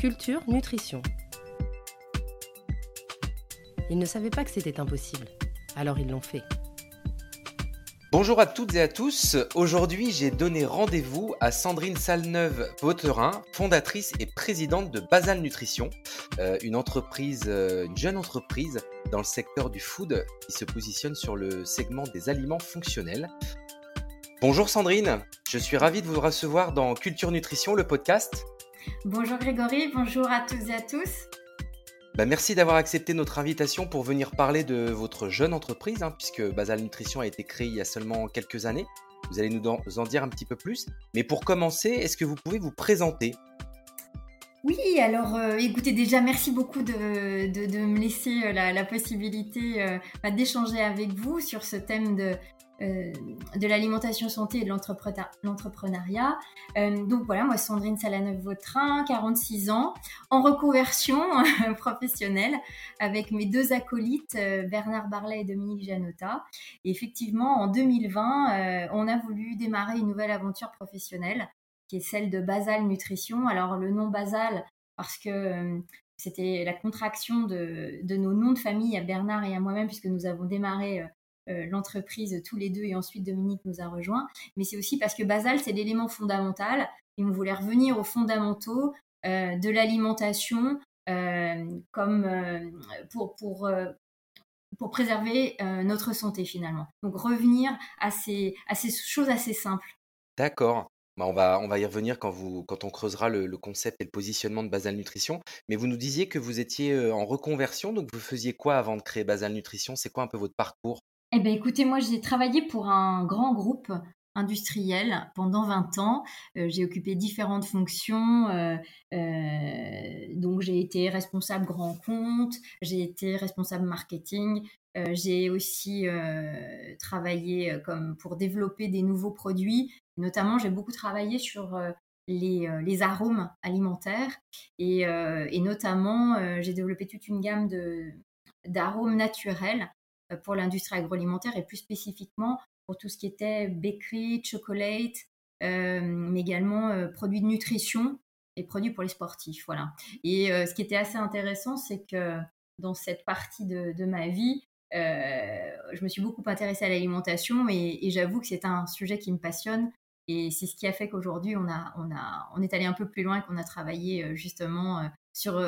Culture Nutrition. Ils ne savaient pas que c'était impossible, alors ils l'ont fait. Bonjour à toutes et à tous. Aujourd'hui, j'ai donné rendez-vous à Sandrine Salneuve-Vautrin, fondatrice et présidente de Basal Nutrition, euh, une entreprise, euh, une jeune entreprise dans le secteur du food qui se positionne sur le segment des aliments fonctionnels. Bonjour Sandrine, je suis ravi de vous recevoir dans Culture Nutrition, le podcast. Bonjour Grégory, bonjour à tous et à tous. Bah, merci d'avoir accepté notre invitation pour venir parler de votre jeune entreprise, hein, puisque Basal Nutrition a été créée il y a seulement quelques années. Vous allez nous en dire un petit peu plus. Mais pour commencer, est-ce que vous pouvez vous présenter? Oui, alors euh, écoutez, déjà merci beaucoup de, me laisser euh, la, possibilité euh, bah, d'échanger avec vous sur ce thème de, euh, de l'alimentation santé et de l'entrepreneuriat. Euh, donc voilà, moi Sandrine Salaneuve-Vautrin, 46 ans, en reconversion professionnelle avec mes deux acolytes euh, Bernard Barlet et Dominique Janota. Et effectivement, en 2020, on a voulu démarrer une nouvelle aventure professionnelle qui est celle de Basal Nutrition. Alors le nom Basal parce que c'était la contraction de, nos noms de famille à Bernard et à moi-même puisque nous avons démarré l'entreprise tous les deux et ensuite Dominique nous a rejoint. Mais c'est aussi parce que Basal, c'est l'élément fondamental et on voulait revenir aux fondamentaux euh, de l'alimentation euh, comme pour, pour, pour préserver notre santé finalement. Donc revenir à ces, à ces choses assez simples. D'accord. Bah, on, va, on va y revenir quand, vous, quand on creusera le, concept et le positionnement de Basal Nutrition. Mais vous nous disiez que vous étiez en reconversion, donc vous faisiez quoi avant de créer Basal Nutrition? C'est quoi un peu votre parcours? Eh bien, écoutez, moi, j'ai travaillé pour un grand groupe industriel pendant 20 ans. Euh, j'ai occupé différentes fonctions. Euh, euh, donc, j'ai été responsable grand compte, j'ai été responsable marketing. j'ai aussi travaillé comme pour développer des nouveaux produits. Notamment, j'ai beaucoup travaillé sur les, les, arômes alimentaires et, et notamment, j'ai développé toute une gamme de d'arômes naturels pour l'industrie agroalimentaire et plus spécifiquement pour tout ce qui était bakery, chocolate, euh, mais également euh, produits de nutrition et produits pour les sportifs. Voilà. Et ce qui était assez intéressant, c'est que dans cette partie de, ma vie, je me suis beaucoup intéressée à l'alimentation et, et j'avoue que c'est un sujet qui me passionne. Et c'est ce qui a fait qu'aujourd'hui, on, a, on, a, on est allé un peu plus loin et qu'on a travaillé justement sur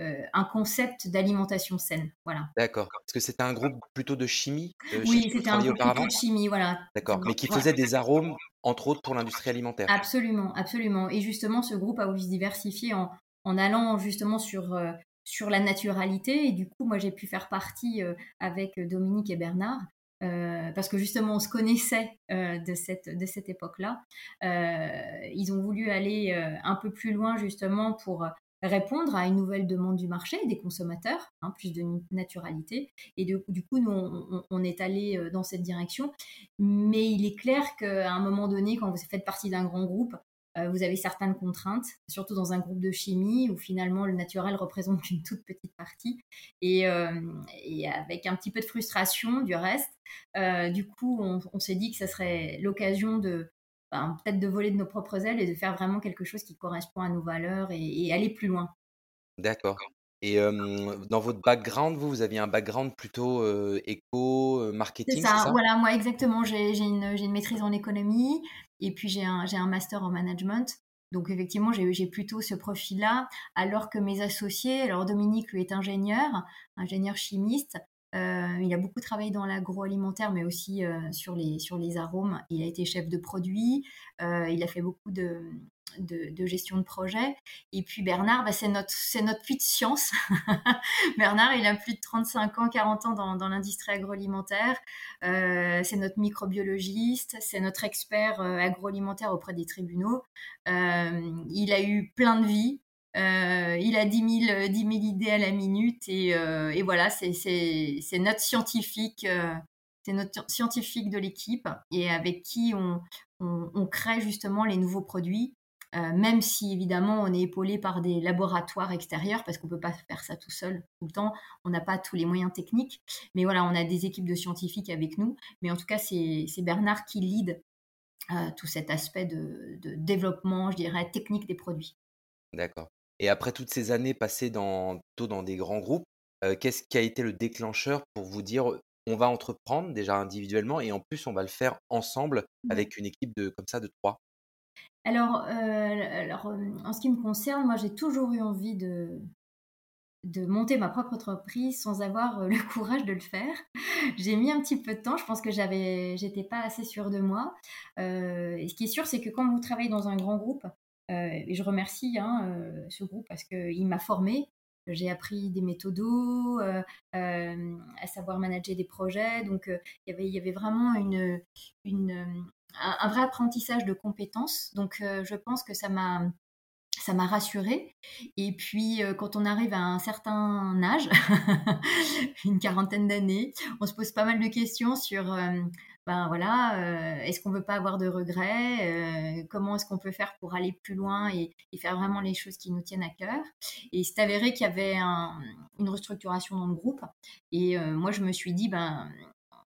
euh, un concept d'alimentation saine. Voilà. D'accord. Parce que c'était un groupe plutôt de chimie euh, Oui, c'était un groupe plutôt de chimie, voilà. D'accord. Mais qui faisait des arômes, entre autres, pour l'industrie alimentaire. Absolument, absolument. Et justement, ce groupe a voulu se diversifier en, en allant justement sur, euh, sur la naturalité. Et du coup, moi, j'ai pu faire partie avec Dominique et Bernard. parce que justement on se connaissait de cette, de cette époque-là. ils ont voulu aller un peu plus loin justement pour répondre à une nouvelle demande du marché des consommateurs, hein, plus de naturalité. Et du coup, nous, on, est allé euh, dans cette direction. Mais il est clair qu'à un moment donné, quand vous faites partie d'un grand groupe, euh, vous avez certaines contraintes, surtout dans un groupe de chimie où finalement le naturel représente qu'une toute petite partie. Et, euh, avec un petit peu de frustration du reste, du coup, on, on s'est dit que ça serait l'occasion de, peut-être de voler de nos propres ailes et de faire vraiment quelque chose qui correspond à nos valeurs et, aller plus loin. D'accord. Et dans votre background, vous, vous aviez un background plutôt éco, marketing, c'est ça, voilà, moi exactement. J'ai une, une, maîtrise en économie et puis j'ai un, un, master en management. Donc effectivement, j'ai plutôt ce profil-là, alors que mes associés, alors Dominique lui est ingénieur, ingénieur chimiste, euh, il a beaucoup travaillé dans l'agroalimentaire, mais aussi euh, sur, les, sur les arômes. Il a été chef de produit, euh, il a fait beaucoup de, de, gestion de projet. Et puis Bernard, bah, c'est notre, notre puits de science. Bernard, il a plus de 35 ans, 40 ans dans l'industrie agroalimentaire. c'est notre microbiologiste, c'est notre expert agroalimentaire auprès des tribunaux. il a eu plein de vies. Euh, il a 10 000, 10 000, idées à la minute et, euh, voilà, c'est notre scientifique, euh, c'est notre scientifique de l'équipe et avec qui on, crée justement les nouveaux produits, même si évidemment on est épaulé par des laboratoires extérieurs parce qu'on peut pas faire ça tout seul tout le temps, on n'a pas tous les moyens techniques, mais voilà, on a des équipes de scientifiques avec nous, mais en tout cas c'est Bernard qui lead tout cet aspect de, de développement, je dirais, technique des produits. D'accord. Et après toutes ces années passées dans, plutôt dans des grands groupes, qu'est-ce qui a été le déclencheur pour vous dire on va entreprendre déjà individuellement et en plus on va le faire ensemble Mmh. avec une équipe de comme ça de trois Alors, alors en ce qui me concerne, moi j'ai toujours eu envie de, de monter ma propre entreprise sans avoir le courage de le faire. J'ai mis un petit peu de temps, je pense que j'avais, j'étais pas assez sûre de moi. et ce qui est sûr, c'est que quand vous travaillez dans un grand groupe, et je remercie hein, ce groupe parce qu'il m'a formée, j'ai appris des méthodos, à savoir manager des projets. Donc, il y avait vraiment un, vrai apprentissage de compétences. Donc, je pense que ça m'a ça m'a rassurée. Et puis, quand on arrive à un certain âge, une quarantaine d'années, on se pose pas mal de questions sur ben voilà, euh, est-ce qu'on veut pas avoir de regrets euh, Comment est-ce qu'on peut faire pour aller plus loin et, faire vraiment les choses qui nous tiennent à cœur Et c'est avéré qu'il y avait une restructuration dans le groupe. Et euh, moi, je me suis dit, ben,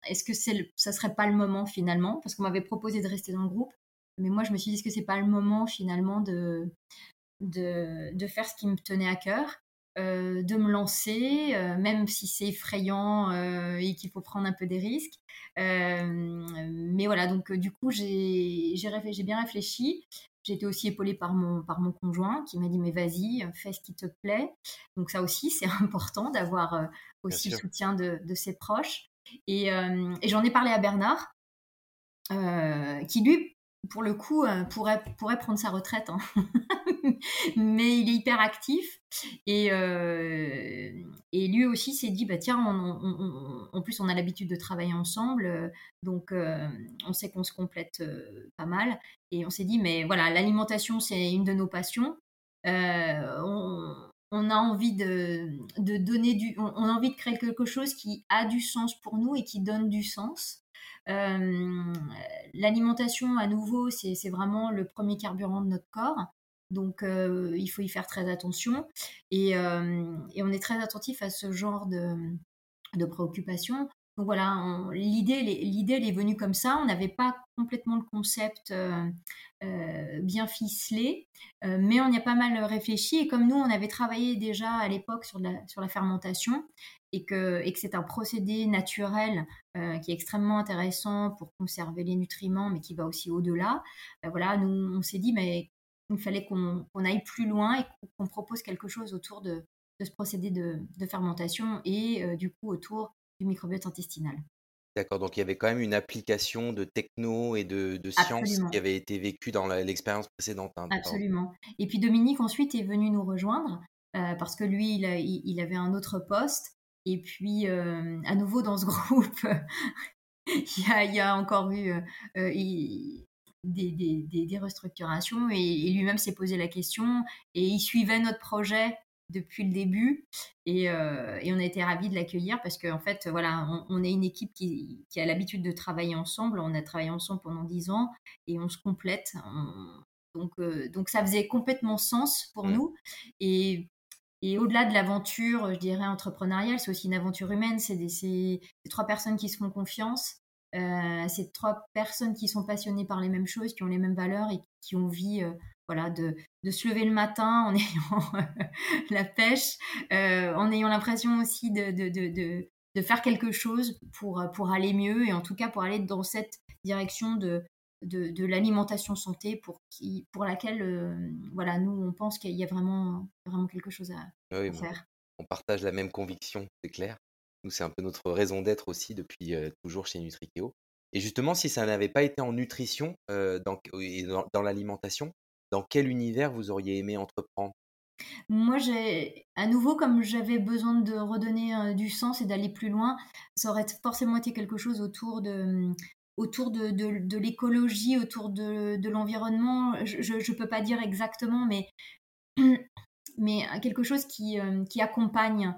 est-ce que c'est ça serait pas le moment finalement? Parce qu'on m'avait proposé de rester dans le groupe. Mais moi, je me suis dit, est-ce que c'est pas le moment finalement de, de, de faire ce qui me tenait à cœur euh, de me lancer, euh, même si c'est effrayant euh, et qu'il faut prendre un peu des risques. mais voilà, donc du coup, j'ai bien réfléchi. J'ai été aussi épaulée par mon, par mon conjoint qui m'a dit mais vas-y, fais ce qui te plaît. Donc ça aussi, c'est important d'avoir aussi le soutien de, de, ses proches. Et, et j'en ai parlé à Bernard, qui lui pour le coup, euh, pourrait, pourrait prendre sa retraite. Hein. Mais il est hyper actif. Et, euh, et lui aussi s'est dit, bah, tiens, en plus, on a l'habitude de travailler ensemble. Euh, donc, on sait qu'on se complète pas mal. Et on s'est dit, mais voilà, l'alimentation, c'est une de nos passions. On, a envie de, de donner du... On, on a envie de créer quelque chose qui a du sens pour nous et qui donne du sens. L'alimentation, à nouveau, c'est vraiment le premier carburant de notre corps. Donc, il faut y faire très attention. Et, on est très attentif à ce genre de, préoccupations. Donc voilà, l'idée, l'idée, elle est venue comme ça. On n'avait pas complètement le concept bien ficelé, mais on y a pas mal réfléchi. Et comme nous, on avait travaillé déjà à l'époque sur, la, sur la fermentation, et que, et que c'est un procédé naturel euh, qui est extrêmement intéressant pour conserver les nutriments, mais qui va aussi au-delà. Ben voilà, nous, on s'est dit, mais il fallait qu'on aille plus loin et qu'on propose quelque chose autour de, de ce procédé de, de fermentation et euh, du coup autour du microbiote intestinal. D'accord, donc il y avait quand même une application de techno et de, de science qui avait été vécue dans l'expérience précédente. Hein, Absolument. Et puis Dominique ensuite est venu nous rejoindre euh, parce que lui, il, il, avait un autre poste et puis, euh, à nouveau, dans ce groupe, il, y a, encore eu euh, euh, des, restructurations et, lui-même s'est posé la question et il suivait notre projet depuis le début et, on a été ravis de l'accueillir parce qu'en fait voilà on, est une équipe qui, a l'habitude de travailler ensemble on a travaillé ensemble pendant dix ans et on se complète donc donc ça faisait complètement sens pour mmh. nous et et au-delà de l'aventure, je dirais, entrepreneuriale, c'est aussi une aventure humaine. C'est trois personnes qui se font confiance. Euh, c'est trois personnes qui sont passionnées par les mêmes choses, qui ont les mêmes valeurs et qui ont envie euh, voilà, de, de, se lever le matin en ayant la pêche, euh, en ayant l'impression aussi de, de, de, de, faire quelque chose pour, pour aller mieux et en tout cas pour aller dans cette direction de, de, l'alimentation santé pour, qui, pour laquelle euh, voilà, nous, on pense qu'il y a vraiment, vraiment quelque chose à, faire. On partage la même conviction, c'est clair. Nous, c'est un peu notre raison d'être aussi depuis euh, toujours chez Nutrikeo. Et justement, si ça n'avait pas été en nutrition euh, dans, et dans, l'alimentation, dans quel univers vous auriez aimé entreprendre? Moi, j'ai, à nouveau, comme j'avais besoin de redonner du sens et d'aller plus loin, ça aurait forcément été quelque chose autour de, autour de, l'écologie, autour de, l'environnement. Je ne peux pas dire exactement, mais, mais quelque chose qui, qui accompagne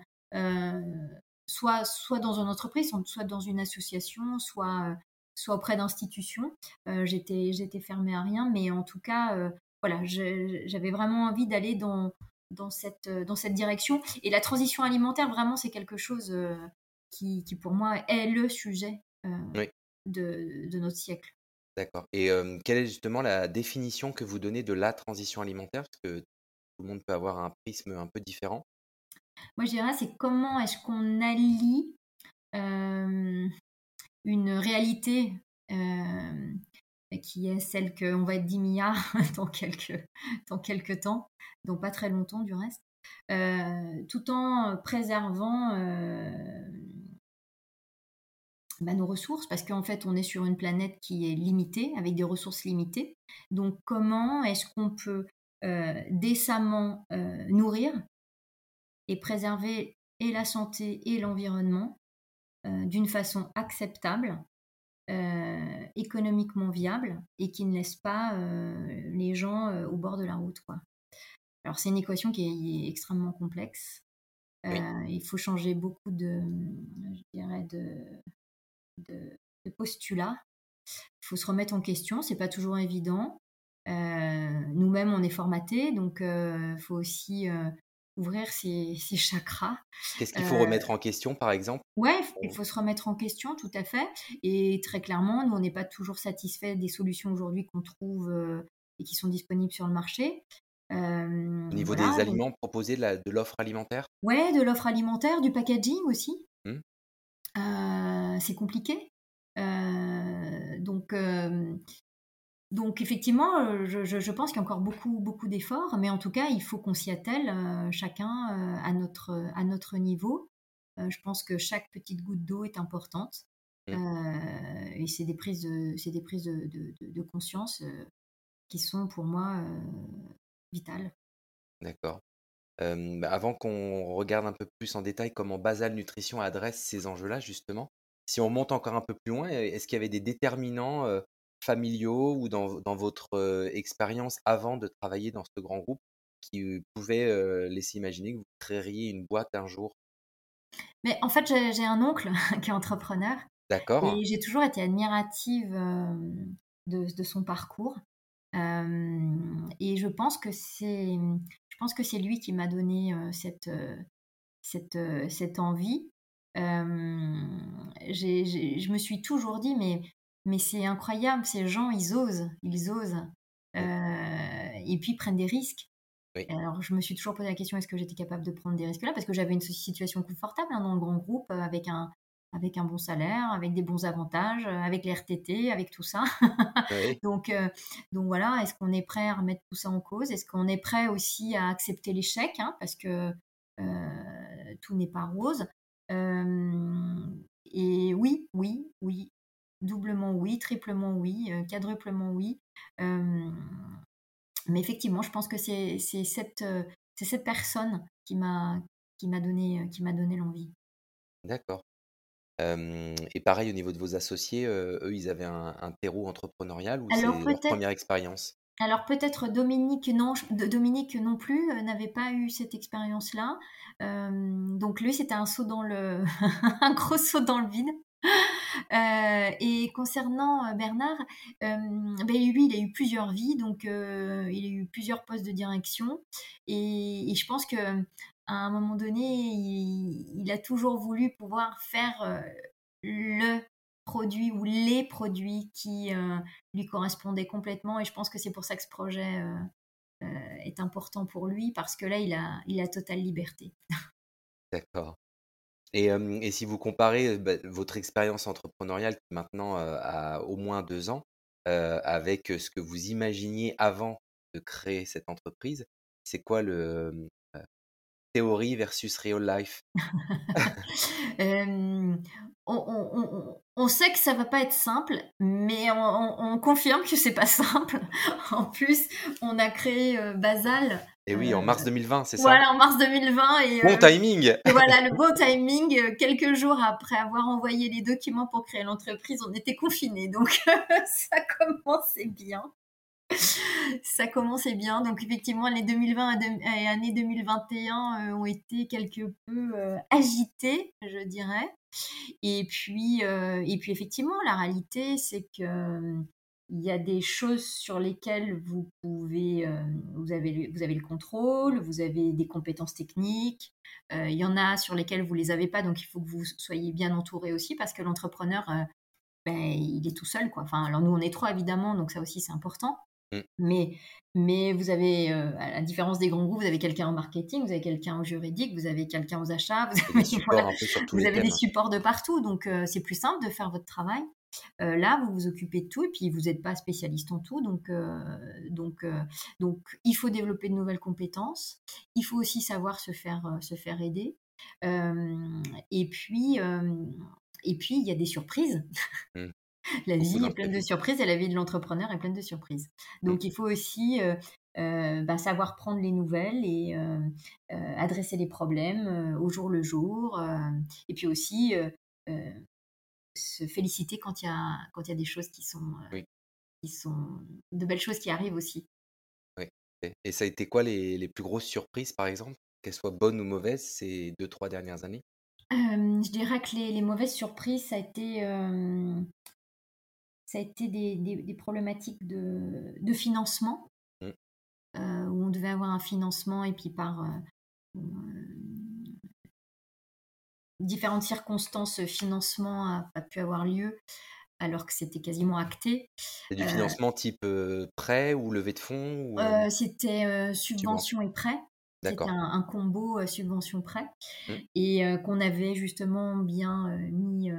soit, soit dans une entreprise, soit dans une association, soit, soit auprès d'institutions. J'étais, j'étais fermée à rien, mais en tout cas, voilà, j'avais vraiment envie d'aller dans, dans, cette, dans cette direction. Et la transition alimentaire, vraiment, c'est quelque chose qui, qui, pour moi, est le sujet oui de, notre siècle. D'accord. Et quelle est justement la définition que vous donnez de la transition alimentaire? Parce que tout le monde peut avoir un prisme un peu différent. Moi, je dirais, c'est comment est-ce qu'on allie une réalité qui est celle qu'on va être 10 milliards dans quelques, dans quelques temps, donc pas très longtemps du reste, tout en préservant bah, nos ressources, parce qu'en fait, on est sur une planète qui est limitée, avec des ressources limitées. Donc, comment est-ce qu'on peut euh, décemment euh, nourrir et préserver et la santé et l'environnement euh, d'une façon acceptable, économiquement viable et qui ne laisse pas les gens au bord de la route. Quoi. Alors, c'est une équation qui est, extrêmement complexe. Il faut changer beaucoup de, je dirais, de, de, postulats. Il faut se remettre en question, c'est pas toujours évident. Euh, nous-mêmes, on est formatés, donc il euh, faut aussi euh, ouvrir ses, chakras. Qu'est-ce qu'il faut remettre en question, par exemple? Oui, il faut se remettre en question, tout à fait. Et très clairement, nous, on n'est pas toujours satisfait des solutions aujourd'hui qu'on trouve et qui sont disponibles sur le marché. Au niveau des aliments proposés, de l'offre alimentaire? Oui, de l'offre alimentaire, du packaging aussi. Mmh. Euh, c'est compliqué. Euh, donc, euh, donc effectivement, je, pense qu'il y a encore beaucoup, beaucoup d'efforts, mais en tout cas, il faut qu'on s'y attelle chacun à, notre, à notre niveau. je pense que chaque petite goutte d'eau est importante. Mmh. et c'est des prises de, c'est des prises de, de conscience qui sont pour moi vitales. D'accord. Bah, avant qu'on regarde un peu plus en détail comment Basal Nutrition adresse ces enjeux-là, justement, si on monte encore un peu plus loin, est-ce qu'il y avait des déterminants familiaux ou dans, votre expérience avant de travailler dans ce grand groupe qui pouvaient laisser imaginer que vous créeriez une boîte un jour? Mais en fait, j'ai un oncle qui est entrepreneur. D'accord. Et j'ai toujours été admirative de, son parcours. et je pense que c'est je pense que c'est lui qui m'a donné cette, euh, cette, cette envie. je me suis toujours dit, mais, mais c'est incroyable, ces gens, ils osent, ils osent. et puis prennent des risques. Alors, je me suis toujours posé la question est-ce que j'étais capable de prendre des risques-là? Parce que j'avais une situation confortable hein, dans le grand groupe, avec un, avec un bon salaire, avec des bons avantages, euh, avec les RTT, avec tout ça. donc, euh, donc voilà, est-ce qu'on est prêt à remettre tout ça en cause? Est-ce qu'on est prêt aussi à accepter l'échec hein, Parce que euh, tout n'est pas rose? et oui, oui, oui, doublement oui, triplement oui, quadruplement oui. mais effectivement, je pense que c'est cette, cette personne qui m'a donné, qui donné l'envie. D'accord et pareil au niveau de vos associés, eux, ils avaient un terreau entrepreneurial ou c'est leur première expérience? alors peut-être Dominique non Dominique non plus, n'avait pas eu cette expérience-là. donc lui, c'était un saut dans le un gros saut dans le vide. Et concernant, Bernard, ben lui, il a eu plusieurs vies, donc il a eu plusieurs postes de direction et je pense que à un moment donné, il, a toujours voulu pouvoir faire euh, le produit ou les produits qui euh, lui correspondaient complètement. Et je pense que c'est pour ça que ce projet euh, est important pour lui, parce que là, il a, il a totale liberté. D'accord. Et, si vous comparez bah, votre expérience entrepreneuriale qui maintenant a au moins deux ans avec ce que vous imaginiez avant de créer cette entreprise, c'est quoi le, théorie versus real life? On, sait que ça va pas être simple, mais on, confirme que c'est pas simple. en plus, on a créé euh, Basal. Et oui, en mars 2020, euh, c'est ça Voilà, en mars 2020. Et, bon timing Voilà, le bon timing. Quelques jours après avoir envoyé les documents pour créer l'entreprise, on était confinés. Donc, ça commençait bien ça commençait bien. Donc effectivement, les 2020 et l'année 2021 euh, ont été quelque peu euh, agitées, je dirais. Et puis, euh, et puis effectivement, la réalité, c'est que il y a des choses sur lesquelles vous pouvez, vous, avez, vous avez le contrôle, vous avez des compétences techniques. il y en a sur lesquelles vous les avez pas, donc il faut que vous soyez bien entouré aussi, parce que l'entrepreneur, ben, il est tout seul, quoi. Enfin, alors nous, on est trois évidemment, donc ça aussi c'est important. Mmh. Mais, mais vous avez, euh, à la différence des grands groupes, vous avez quelqu'un en marketing, vous avez quelqu'un au juridique, vous avez quelqu'un aux achats, vous avez, des supports voilà, vous avez des de partout. Donc, euh, c'est plus simple de faire votre travail. Euh, là, vous vous occupez de tout et puis vous n'êtes pas spécialiste en tout. Donc, euh, donc, euh, donc, il faut développer de nouvelles compétences. Il faut aussi savoir se faire, se faire aider. Et puis, et puis, il y a des surprises. Mmh. La vie est pleine de surprises et la vie de l'entrepreneur est pleine de surprises. Donc, il faut aussi euh, bah, savoir prendre les nouvelles et euh, euh, adresser les problèmes au jour le jour. et puis aussi se féliciter quand il y a, quand il y a des choses qui sont, euh, Oui. qui sont de belles choses qui arrivent aussi. Oui. Et, ça a été quoi les, les plus grosses surprises, par exemple, qu'elles soient bonnes ou mauvaises, ces deux, trois dernières années? Euh, je dirais que les, les mauvaises surprises, ça a été, euh, ça a été des, des- des problématiques de, de financement, Mmh. euh, où on devait avoir un financement et puis par euh, différentes circonstances, ce financement n'a pas pu avoir lieu alors que c'était quasiment acté. C'est du Euh, financement type euh, prêt ou levée de fonds ou, euh, c'était subvention et prêt. C'était un, un combo subvention-prêt Mmh. et qu'on avait justement bien mis,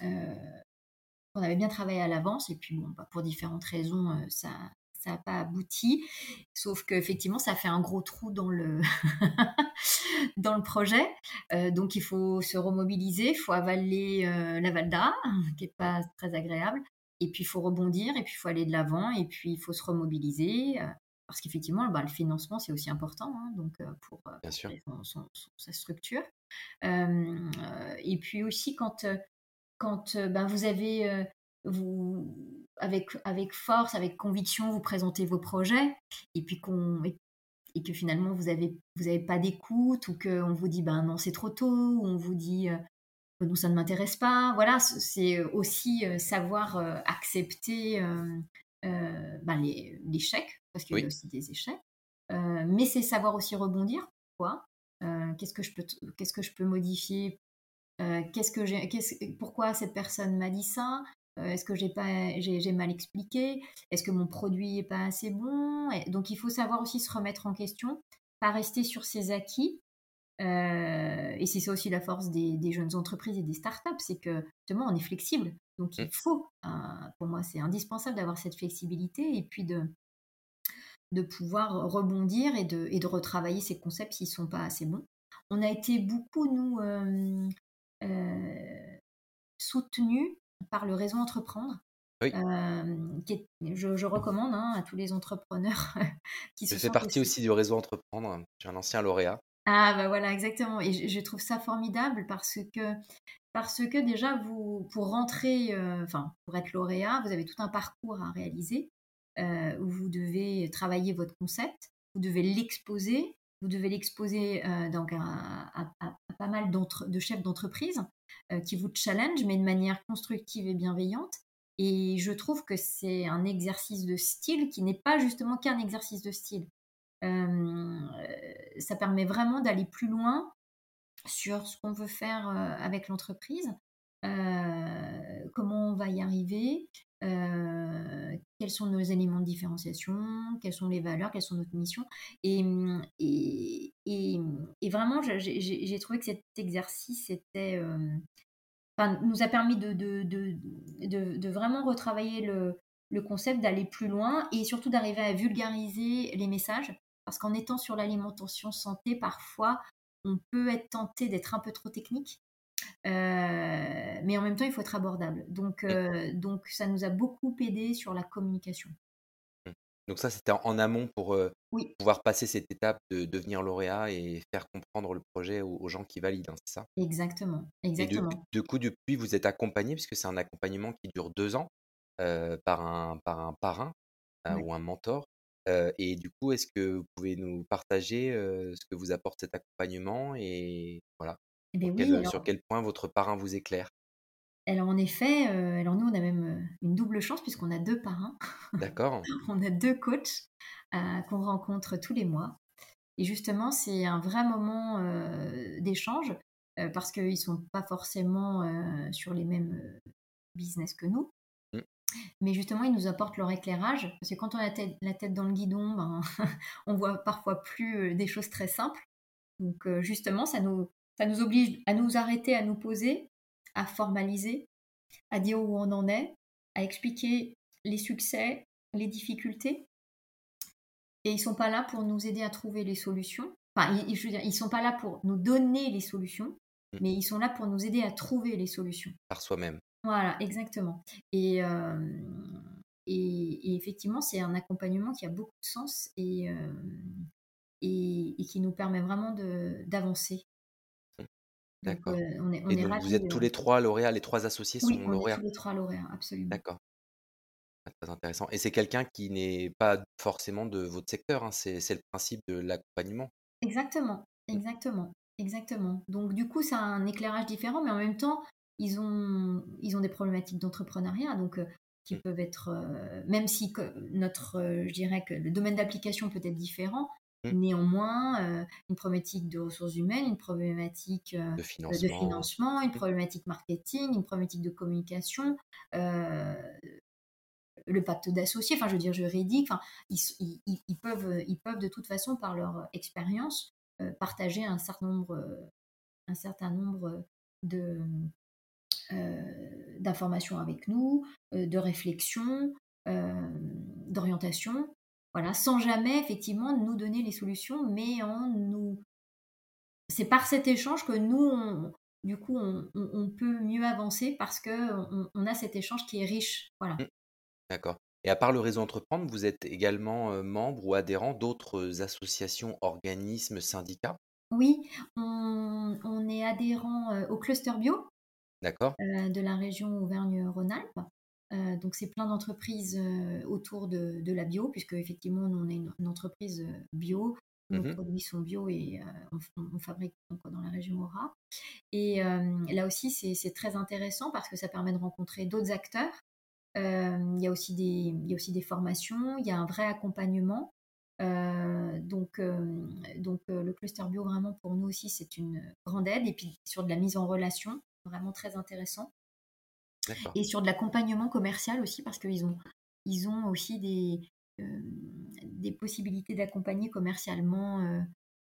qu'on avait bien travaillé à l'avance. Et puis bon, bah, pour différentes raisons, ça ça n'a pas abouti. Sauf qu'effectivement, ça fait un gros trou dans le, dans le projet. Euh, donc il faut se remobiliser, il faut avaler euh, la Valda, qui n'est pas très agréable. Et puis il faut rebondir, et puis il faut aller de l'avant, et puis il faut se remobiliser. euh, parce qu'effectivement, bah, le financement, c'est aussi important hein, donc, pour, Bien sûr. son- son- son- sa structure. Et puis aussi, quand, quand ben, vous avez, vous, avec, avec force, avec conviction, vous présentez vos projets, et puis qu'on, et, et que finalement vous n'avez vous avez pas d'écoute, ou qu'on vous dit ben non, c'est trop tôt, ou on vous dit euh, non, ça ne m'intéresse pas. Voilà, c'est aussi euh, savoir euh, accepter ben, les- l'échec, parce qu'il y a aussi des échecs. Mais c'est savoir aussi rebondir. Euh, Qu'est-ce que je peux, qu'est-ce que je peux modifier Euh, qu'est-ce que j'ai, qu'est-ce- pourquoi cette personne m'a dit ça Est-ce que j'ai pas, j'ai, j'ai mal expliqué? Est-ce que mon produit est pas assez bon? Et Donc il faut savoir aussi se remettre en question, pas rester sur ses acquis. Euh, et c'est ça aussi la force des, des jeunes entreprises et des startups, c'est que justement on est flexible. Donc il Mm. faut, euh, pour moi c'est indispensable d'avoir cette flexibilité et puis de, de pouvoir rebondir et de, et de retravailler ces concepts s'ils sont pas assez bons. On a été beaucoup, nous, euh, euh, soutenus par le réseau Entreprendre. Oui. euh, qui est- je, je recommande hein, à tous les entrepreneurs qui Je se fais sentent partie aussi du réseau Entreprendre. Je suis un ancien lauréat. ah bah voilà, exactement. Et je, je trouve ça formidable parce que, parce que déjà, vous, pour rentrer, euh, enfin, pour être lauréat, vous avez tout un parcours à réaliser euh, où vous devez travailler votre concept, vous devez l'exposer, vous devez l'exposer euh, donc à, à- à- à pas mal de chefs d'entreprise qui vous challenge, mais de manière constructive et bienveillante. Et je trouve que c'est un exercice de style qui n'est pas justement qu'un exercice de style. Euh, ça permet vraiment d'aller plus loin sur ce qu'on veut faire euh, avec l'entreprise, euh, comment on va y arriver, euh, quels sont nos éléments de différenciation, quelles sont les valeurs, quelles sont notre mission. Et, et vraiment, j'ai- trouvé que cet exercice euh, nous a permis de, vraiment retravailler le, le concept, d'aller plus loin et surtout d'arriver à vulgariser les messages. Parce qu'en étant sur l'alimentation santé, parfois, on peut être tenté d'être un peu trop technique. Euh, mais en même temps, il faut être abordable. Donc, euh, donc, ça nous a beaucoup aidé sur la communication. Donc ça, c'était en amont pour euh, Oui. pouvoir passer cette étape de devenir lauréat et faire comprendre le projet aux, aux gens qui valident, hein, c'est ça? Exactement. Et Exactement. de coup, depuis, vous êtes accompagné, puisque c'est un accompagnement qui dure deux ans, euh, par un, par un parrain euh, Ouais. ou un mentor. Et du coup, est-ce que vous pouvez nous partager ce que vous apporte cet accompagnement et voilà, Eh bien sur oui, quel, alors, sur quel point votre parrain vous éclaire? alors en effet, euh, alors nous, on a même euh, une double chance puisqu'on a deux parrains. D'accord? On a deux coachs euh, qu'on rencontre tous les mois. Et justement, c'est un vrai moment euh, d'échange euh, parce qu'ils ne sont pas forcément euh, sur les mêmes euh, business que nous. Mm. mais justement, ils nous apportent leur éclairage, parce que quand on a la tête, dans le guidon, ben, on voit parfois plus des choses très simples. Donc justement, ça nous, ça nous oblige à nous arrêter, à nous poser, à formaliser, à dire où on en est, à expliquer les succès, les difficultés. Et ils sont pas là pour nous aider à trouver les solutions. Enfin, ils, je veux dire, ils sont pas là pour nous donner les solutions, mmh. mais ils sont là pour nous aider à trouver les solutions. Par soi-même. Voilà, exactement. Et, euh, et, effectivement, c'est un accompagnement qui a beaucoup de sens et, euh, et, qui nous permet vraiment d'avancer. D'accord. Euh, on est, on et est donc vous êtes tous les trois lauréats, les trois associés oui, sont lauréats? tous les trois lauréats, absolument. D'accord. Ah, très intéressant. Et c'est quelqu'un qui n'est pas forcément de votre secteur, hein, c'est le principe de l'accompagnement? Exactement, mmh. exactement, exactement. Donc du coup, ça a un éclairage différent, mais en même temps, ils ont, ils ont des problématiques d'entrepreneuriat, donc euh, qui mmh. peuvent être, euh, même si notre, je dirais que le domaine d'application peut être différent, Mmh. Néanmoins, euh, une problématique de ressources humaines, une problématique euh, de, financement. une problématique marketing, une problématique de communication, euh, le pacte d'associés, enfin je veux dire juridique, enfin, ils, ils, peuvent, ils peuvent de toute façon par leur expérience partager un certain nombre, un certain nombre de, d'informations avec nous, de réflexions, d'orientation voilà, sans jamais effectivement nous donner les solutions, mais en nous. C'est par cet échange que nous, du coup, on, peut mieux avancer parce que on, a cet échange qui est riche. Voilà. Mmh. D'accord. Et à part le réseau Entreprendre, vous êtes également euh, membre ou adhérent d'autres associations, organismes, syndicats? Oui, on, est adhérent euh, au cluster bio D'accord. Euh, de la région Auvergne-Rhône-Alpes. Euh, donc c'est plein d'entreprises euh, autour de, la bio, puisque effectivement nous, on est une, entreprise euh, bio, nos mmh produits sont bio et on, fabrique dans la région Aura. Et là aussi c'est très intéressant parce que ça permet de rencontrer d'autres acteurs. Il y, a aussi des, il y a aussi des formations, il y a un vrai accompagnement. donc, donc le cluster bio vraiment pour nous aussi c'est une grande aide et puis sur de la mise en relation vraiment très intéressant et sur de l'accompagnement commercial aussi, parce qu'ils ont, ils ont aussi des, euh, des possibilités d'accompagner commercialement euh,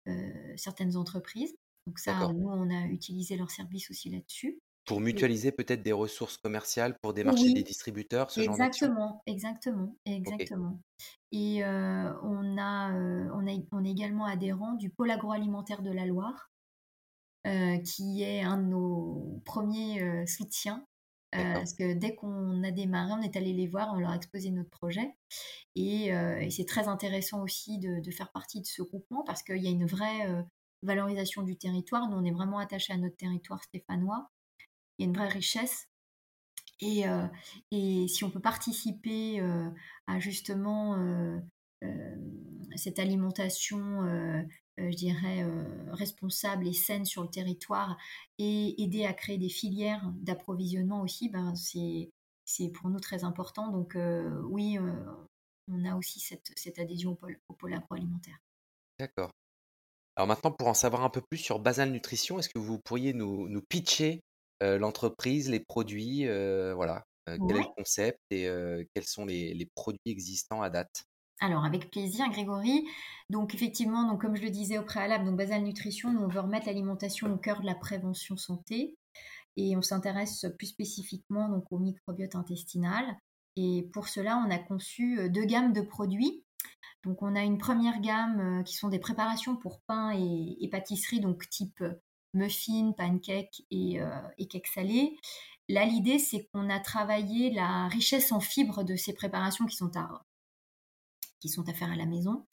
euh, certaines entreprises. Donc ça, nous, on a utilisé leur service aussi là-dessus. Pour mutualiser peut-être des ressources commerciales pour démarcher des distributeurs, ce exactement, genre Exactement, exactement. Et on, a, on, a, on est également adhérent du pôle agroalimentaire de la Loire, qui est un de nos premiers soutiens euh, parce que dès qu'on a démarré, on est allé les voir, on leur a exposé notre projet. Et, euh, c'est très intéressant aussi de, faire partie de ce groupement parce qu'il y a une vraie euh, valorisation du territoire. Nous, on est vraiment attachés à notre territoire stéphanois. Il y a une vraie richesse. Et, et si on peut participer à justement cette alimentation je dirais, euh, responsable et saine sur le territoire et aider à créer des filières d'approvisionnement aussi, ben, c'est, c'est pour nous très important. Donc euh, oui, on a aussi cette, cette adhésion au pôle, au pôle agroalimentaire. D'accord. Alors maintenant, pour en savoir un peu plus sur Basal Nutrition, est-ce que vous pourriez nous, nous pitcher l'entreprise, les produits, voilà, quel est le concept et quels sont les, les, produits existants à date? Alors, avec plaisir, Grégory. Donc, effectivement, donc, comme je le disais au préalable, donc Basal Nutrition, nous, on veut remettre l'alimentation au cœur de la prévention santé. Et on s'intéresse plus spécifiquement donc, au microbiote intestinal. Et pour cela, on a conçu euh, deux gammes de produits. Donc, on a une première gamme euh, qui sont des préparations pour pain et, pâtisserie, donc type euh, muffin, pancake et, et cake salé. Là, l'idée, c'est qu'on a travaillé la richesse en fibres de ces préparations qui sont à qui sont à faire à la maison.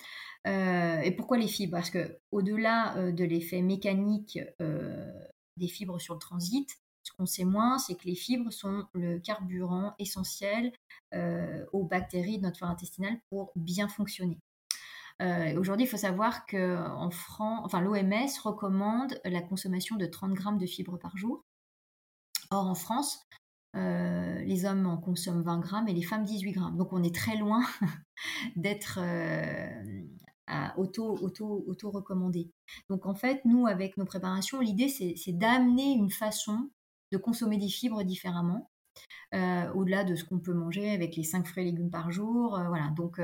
Euh, et pourquoi les fibres? Parce que au-delà euh, de l'effet mécanique euh, des fibres sur le transit, ce qu'on sait moins, c'est que les fibres sont le carburant essentiel aux bactéries de notre flore intestinale pour bien fonctionner. Aujourd'hui, il faut savoir que en enfin, l'OMS recommande la consommation de 30 grammes de fibres par jour. Or, en France, euh, les hommes en consomment 20 grammes et les femmes 18 grammes. Donc on est très loin d'être euh, auto, auto, auto recommandé. Donc en fait, nous, avec nos préparations, l'idée c'est d'amener une façon de consommer des fibres différemment. au-delà de ce qu'on peut manger avec les 5 fruits et légumes par jour. voilà, donc,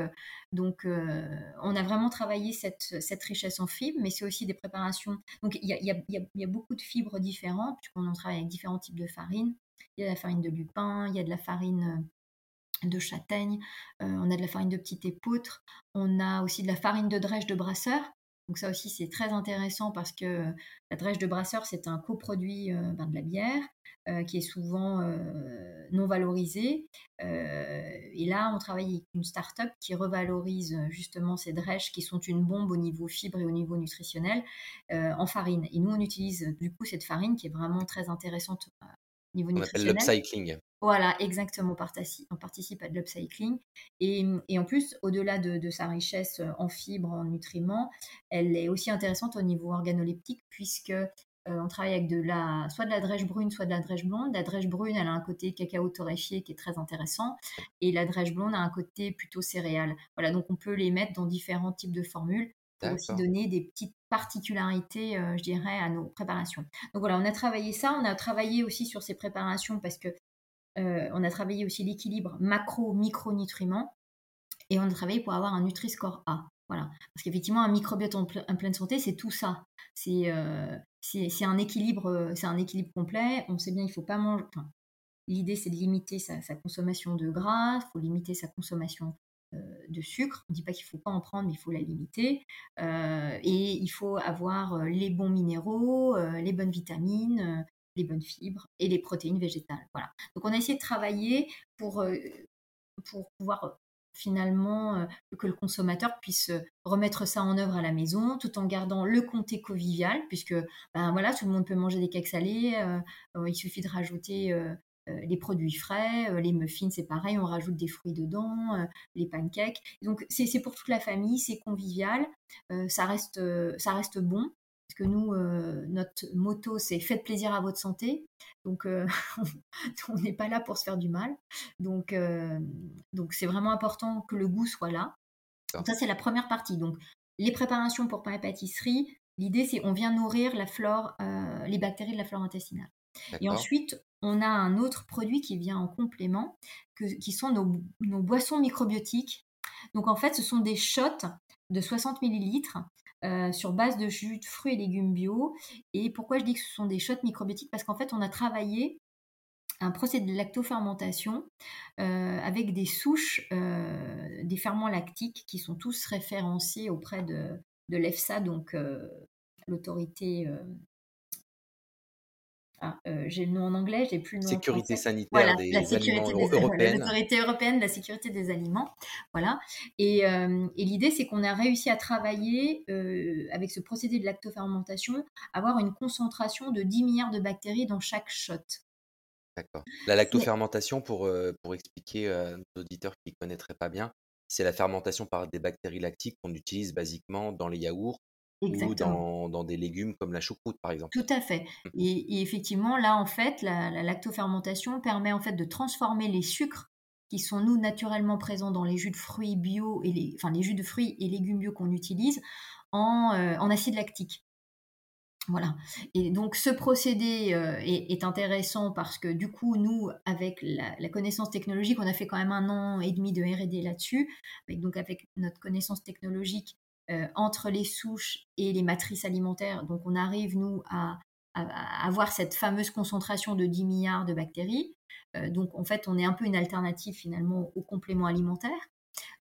donc on a vraiment travaillé cette, cette richesse en fibres, mais c'est aussi des préparations. Donc il y a, y, a, y a, beaucoup de fibres différentes, puisqu'on en travaille avec différents types de farines. Il y a la farine de lupin, il y a de la farine de châtaigne, on a de la farine de petite épeautre, on a aussi de la farine de drèche de brasseur. Donc ça aussi c'est très intéressant parce que la drèche de brasseur c'est un coproduit ben, de la bière qui est souvent non valorisé. et là on travaille avec une start-up qui revalorise justement ces drèches qui sont une bombe au niveau fibre et au niveau nutritionnel en farine. Et nous on utilise du coup cette farine qui est vraiment très intéressante niveau. On appelle l'upcycling. Voilà, exactement. On participe à de l'upcycling. Et, et, en plus, au-delà de, sa richesse en fibres, en nutriments, elle est aussi intéressante au niveau organoleptique, puisque euh, on travaille avec de la, soit de la drèche brune, soit de la drèche blonde. La drèche brune, elle a un côté cacao torréfié qui est très intéressant, et la drèche blonde a un côté plutôt céréal. Voilà, donc on peut les mettre dans différents types de formules pour aussi donner des petites particularités, euh, je dirais, à nos préparations. Donc voilà, on a travaillé ça. On a travaillé aussi sur ces préparations parce que euh, on a travaillé aussi l'équilibre macro-micronutriments et on a travaillé pour avoir un Nutri-Score A. Voilà. Parce qu'effectivement, un microbiote en, pleine santé, c'est tout ça. C'est euh, un, équilibre, euh, un équilibre complet. On sait bien, il ne faut pas manger. L'idée, c'est de limiter sa, consommation de gras, il faut limiter sa consommation de sucre. On ne dit pas qu'il ne faut pas en prendre, mais il faut la limiter. et il faut avoir les bons minéraux, les bonnes vitamines, les bonnes fibres et les protéines végétales. Voilà. Donc on a essayé de travailler pour, euh, pour pouvoir euh, finalement euh, que le consommateur puisse remettre ça en œuvre à la maison tout en gardant le comté convivial puisque ben voilà tout le monde peut manger des cakes salés il suffit de rajouter les produits frais, les muffins, c'est pareil, on rajoute des fruits dedans, les pancakes. Donc c'est pour toute la famille, c'est convivial, ça, reste, ça reste bon que nous, euh, notre motto, c'est faites plaisir à votre santé. Donc, euh, on n'est pas là pour se faire du mal. Donc, euh, donc c'est vraiment important que le goût soit là. Donc, ça, c'est la première partie. Donc, les préparations pour pain et pâtisserie, l'idée, c'est on vient nourrir la flore, les bactéries de la flore intestinale. Et ensuite, on a un autre produit qui vient en complément, qui sont nos, nos boissons microbiotiques. Donc, en fait, ce sont des shots de 60 millilitres euh, sur base de jus de fruits et légumes bio. Et pourquoi je dis que ce sont des shots microbiotiques? Parce qu'en fait, on a travaillé un procédé de lactofermentation euh, avec des souches euh, des ferments lactiques qui sont tous référenciés auprès de, de l'EFSA, donc l'autorité ah, euh, j'ai le nom en anglais, j'ai plus le nom Sécurité sanitaire des la sécurité aliments européenne. L'autorité européenne de la sécurité des aliments. Voilà. Et, euh, et l'idée, c'est qu'on a réussi à travailler euh, avec ce procédé de lactofermentation, avoir une concentration de 10 milliards de bactéries dans chaque shot. D'accord. La lactofermentation, pour, pour expliquer à nos auditeurs qui ne connaîtraient pas bien, c'est la fermentation par des bactéries lactiques qu'on utilise basiquement dans les yaourts ou dans, des légumes comme la choucroute, par exemple. Tout à fait. Mmh. Et, effectivement, là, en fait, la, lactofermentation permet en fait de transformer les sucres qui sont nous naturellement présents dans les jus de fruits bio et les, enfin les jus de fruits et légumes bio qu'on utilise en, euh, acide lactique. Voilà. Et donc ce procédé euh, est, intéressant parce que du coup, nous, avec la, la, connaissance technologique, on a fait quand même un an et demi de R&D là-dessus. Donc avec notre connaissance technologique, entre les souches et les matrices alimentaires. Donc on arrive, nous, à, avoir cette fameuse concentration de 10 milliards de bactéries. Euh, donc en fait, on est un peu une alternative finalement aux compléments alimentaires.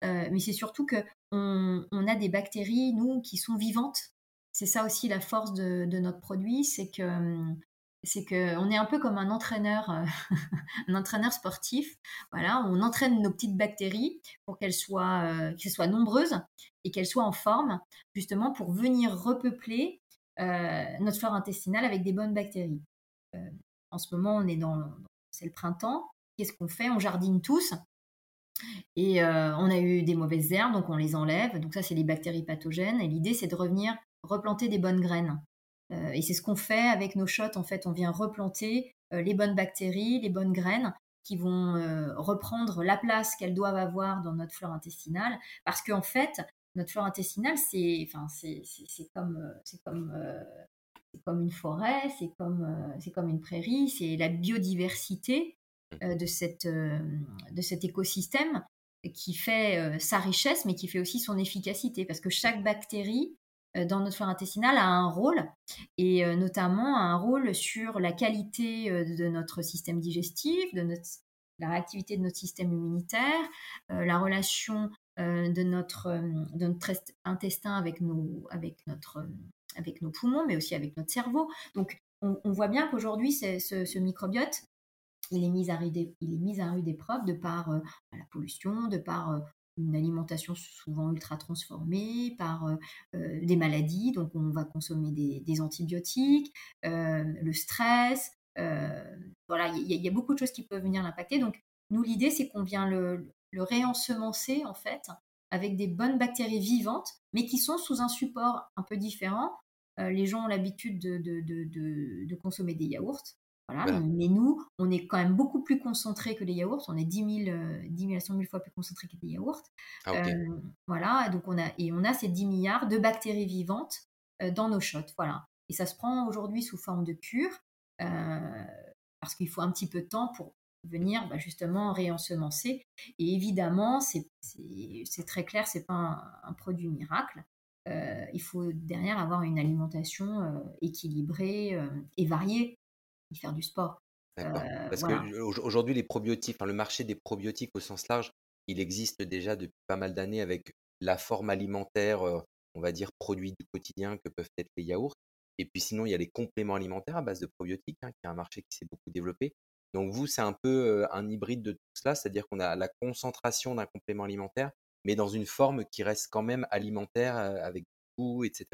Euh, mais c'est surtout que on, a des bactéries, nous, qui sont vivantes. C'est ça aussi la force de, de notre produit, c'est que hum, c'est qu'on est un peu comme un entraîneur, euh, un entraîneur sportif. Voilà, on entraîne nos petites bactéries pour qu'elles soient, euh, nombreuses et qu'elles soient en forme, justement pour venir repeupler euh, notre flore intestinale avec des bonnes bactéries. en ce moment, on est dans, c'est le printemps. Qu'est-ce qu'on fait? On jardine tous. Et on a eu des mauvaises herbes, donc on les enlève. Donc ça, c'est les bactéries pathogènes. Et l'idée, c'est de revenir replanter des bonnes graines. Euh, et c'est ce qu'on fait avec nos shots. En fait, on vient replanter euh, les bonnes bactéries, les bonnes graines qui vont euh, reprendre la place qu'elles doivent avoir dans notre flore intestinale. Parce qu'en fait, notre flore intestinale, c'est enfin, comme, comme, comme une forêt, c'est comme, c'est comme une prairie, c'est la biodiversité mmh. de, cette, de cet écosystème qui fait sa richesse, mais qui fait aussi son efficacité, parce que chaque bactérie dans notre flore intestinale a un rôle, et notamment un rôle sur la qualité de notre système digestif, de notre, la réactivité de notre système immunitaire, la relation de, notre, de notre intestin avec, nos, avec, notre, avec nos poumons, mais aussi avec notre cerveau. Donc, on, voit bien qu'aujourd'hui, ce, ce, microbiote, il est mis à rude, il est mis à rude épreuve de par la pollution, de par une alimentation souvent ultra transformée, par des maladies, donc on va consommer des, antibiotiques, le stress, voilà, il y, a beaucoup de choses qui peuvent venir l'impacter. Donc nous, l'idée, c'est qu'on vient le, réensemencer en fait avec des bonnes bactéries vivantes, mais qui sont sous un support un peu différent. les gens ont l'habitude de, de, de, de, consommer des yaourts. Mais nous, on est quand même beaucoup plus concentré que les yaourts. On est 10 000, 10 000 à 100 000 fois plus concentré que les yaourts. Ah, euh, voilà, donc on a, et on a ces 10 milliards de bactéries vivantes euh, dans nos shots. Voilà. Et ça se prend aujourd'hui sous forme de cure, euh, parce qu'il faut un petit peu de temps pour venir bah, justement réensemencer. Et évidemment, c'est très clair, c'est pas un, un, produit miracle. il faut derrière avoir une alimentation équilibrée et variée faire du sport. D'accord. Parce qu'aujourd'hui, les probiotiques, le marché des probiotiques au sens large, il existe déjà depuis pas mal d'années avec la forme alimentaire, on va dire, produits du quotidien que peuvent être les yaourts. Et puis sinon, il y a les compléments alimentaires à base de probiotiques, hein, qui est un marché qui s'est beaucoup développé. Donc vous, c'est un peu un hybride de tout cela, c'est-à-dire qu'on a la concentration d'un complément alimentaire, mais dans une forme qui reste quand même alimentaire avec goût, etc.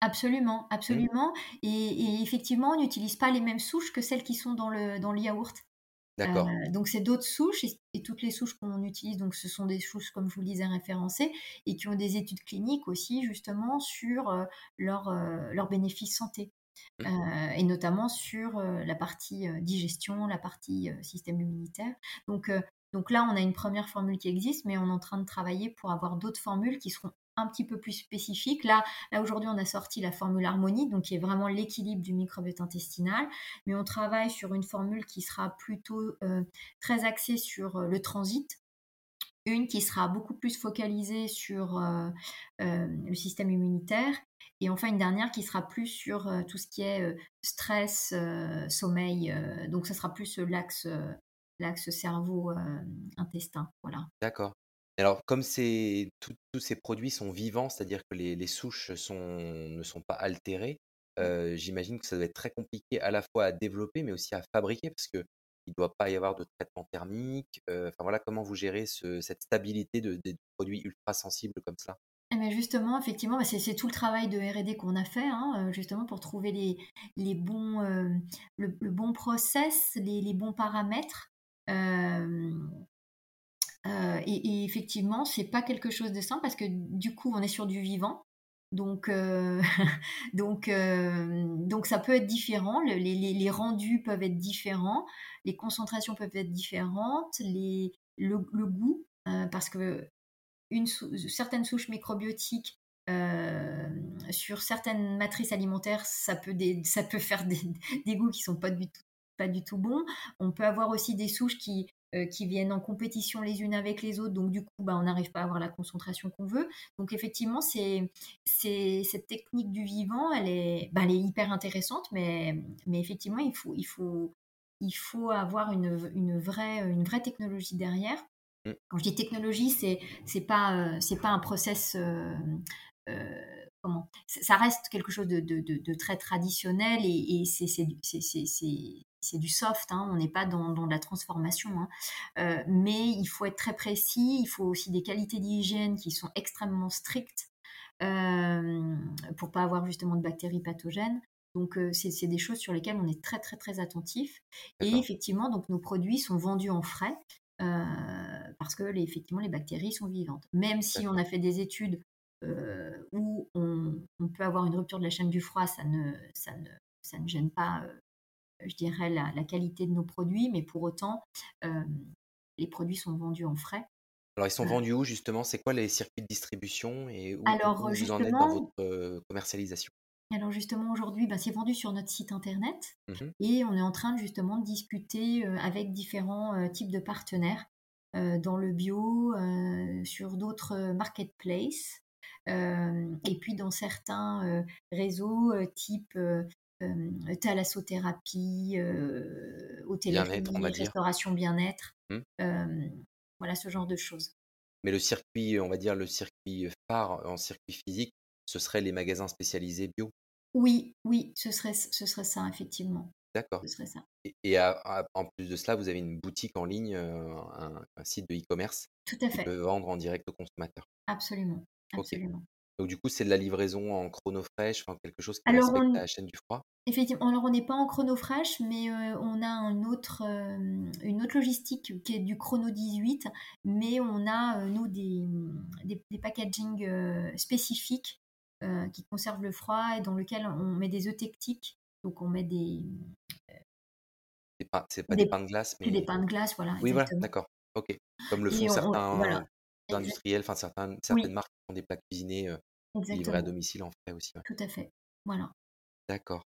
Absolument, mmh. absolument. Et, effectivement, on n'utilise pas les mêmes souches que celles qui sont dans le, dans le yaourt. D'accord. Euh, donc c'est d'autres souches et, toutes les souches qu'on utilise, donc ce sont des souches comme je vous le disais référencées et qui ont des études cliniques aussi justement sur euh, euh, leur bénéfice santé. Mmh. et notamment sur la partie digestion, la partie système immunitaire. Donc, donc là, on a une première formule qui existe, mais on est en train de travailler pour avoir d'autres formules qui seront un petit peu plus spécifique. Là, aujourd'hui, on a sorti la formule harmonie, donc qui est vraiment l'équilibre du microbiote intestinal, mais on travaille sur une formule qui sera plutôt euh, très axée sur euh, le transit, une qui sera beaucoup plus focalisée sur euh, le système immunitaire, et enfin une dernière qui sera plus sur tout ce qui est stress, sommeil, donc ça sera plus l'axe l'axe cerveau-intestin. voilà. D'accord. Alors, comme c'est tous ces produits sont vivants, c'est-à-dire que les, souches sont, ne sont pas altérées, mmh. j'imagine que ça doit être très compliqué à la fois à développer, mais aussi à fabriquer, parce qu'il ne doit pas y avoir de traitement thermique. enfin voilà, comment vous gérez cette stabilité de, des produits ultra sensibles comme ça eh ben, justement, effectivement, bah, c'est tout le travail de R&D qu'on a fait, hein, justement pour trouver les, les bons, le, bon process, les, les bons paramètres. Euh, et, effectivement, c'est pas quelque chose de simple parce que du coup, on est sur du vivant. Donc, euh, donc, euh, donc ça peut être différent. les, rendus peuvent être différents, les concentrations peuvent être différentes, les, le, goût, parce que une certaines souches microbiotiques sur certaines matrices alimentaires, ça peut, ça peut faire des, des, goûts qui sont pas du tout pas du tout bons. On peut avoir aussi des souches qui euh, qui viennent en compétition les unes avec les autres, donc du coup, bah, on n'arrive pas à avoir la concentration qu'on veut. Donc effectivement, c'est, cette technique du vivant, elle est, bah, elle est hyper intéressante, mais, mais effectivement, il faut, il faut, il faut avoir une, une, vraie, une vraie technologie derrière. Mm. Quand je dis technologie, c'est c'est pas euh, c'est pas un process euh, comment ça reste quelque chose de, de, de, très traditionnel et, et c'est du soft, hein, on n'est pas dans, dans, la transformation. Hein. Euh, mais il faut être très précis, il faut aussi des qualités d'hygiène qui sont extrêmement strictes euh, pour pas avoir justement de bactéries pathogènes. Donc euh, c'est des choses sur lesquelles on est très très très attentif. Et effectivement, donc nos produits sont vendus en frais parce que les, effectivement les bactéries sont vivantes. Même si on a fait des études où on, on, peut avoir une rupture de la chaîne du froid, ça ne, ça ne, ça ne gêne pas je dirais, la, qualité de nos produits, mais pour autant, euh, les produits sont vendus en frais. Alors, ils sont euh. vendus où justement? C'est quoi les circuits de distribution et où, Alors, vous en êtes dans votre euh, commercialisation? Alors justement, aujourd'hui, bah, c'est vendu sur notre site internet Mmh et on est en train justement de discuter euh, avec différents euh, types de partenaires euh, dans le bio, euh, sur d'autres marketplaces euh, et puis dans certains réseaux type thalassothérapie, hôtellerie, restauration bien-être, Mmh. voilà ce genre de choses. Mais le circuit, on va dire le circuit phare en circuit physique, ce serait les magasins spécialisés bio? Oui, oui, ce serait, ce serait ça, effectivement. D'accord. Ce serait ça. Et et à à en plus de cela, vous avez une boutique en ligne, un un site de e-commerce Tout à qui fait, peut vendre en direct aux consommateurs? absolument, OK. absolument. Donc du coup, c'est de la livraison en chronofresh, enfin quelque chose qui Alors, respecte on, la chaîne du froid? effectivement, alors on n'est pas en chronofresh, mais euh, on a un autre, euh, une autre logistique qui est du chrono 18, mais on a, euh, nous, des, des, des packaging spécifiques qui conservent le froid et dans lequel on met des œufs tectiques. Donc, on met des, C'est pas c'est pas des des, pains de glace, des mais pains de glace, voilà, oui, voilà, exactement. d'accord. OK. Comme le font on, certains voilà, industriels, enfin certaines oui, marques qui font des plats cuisinés, livrés à domicile en frais aussi, ouais. tout à fait. Voilà. D'accord.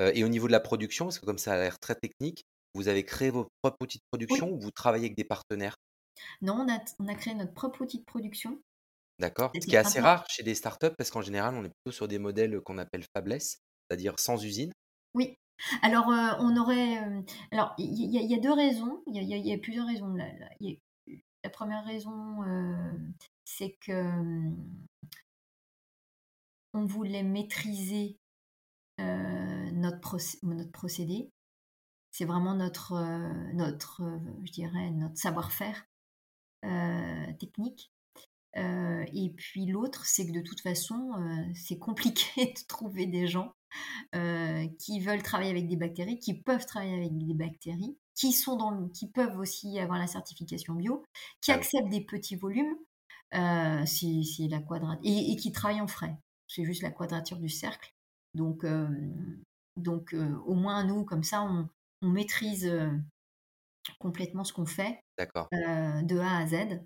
Et au niveau de la production, parce que comme ça a l'air très technique, vous avez créé vos propres outils de production Oui, ou vous travaillez avec des partenaires? non, on a, on a créé notre propre outil de production. D'accord. Ce qui est assez rare chez des startups parce qu'en général, on est plutôt sur des modèles, qu'on appelle fabless, c'est-à-dire sans usine. Oui. Alors, euh, on aurait. euh, alors, il y, y a il y a deux raisons. Il y a, y plusieurs raisons. A- la première raison, euh, c'est que euh, on voulait maîtriser euh, notre, procé- notre procédé. C'est vraiment notre, euh, notre, je dirais, notre savoir-faire technique. Euh, et puis l'autre, c'est que de toute façon, euh, c'est compliqué de trouver des gens euh, qui veulent travailler avec des bactéries, qui peuvent travailler avec des bactéries, qui, sont dans le- qui peuvent aussi avoir la certification bio, qui Ah acceptent des petits volumes, c'est c'est la quadrature, et, et qui travaillent en frais. C'est juste la quadrature du cercle. Donc, donc au moins nous, comme ça, on, on maîtrise complètement ce qu'on fait d'accord. de A à Z.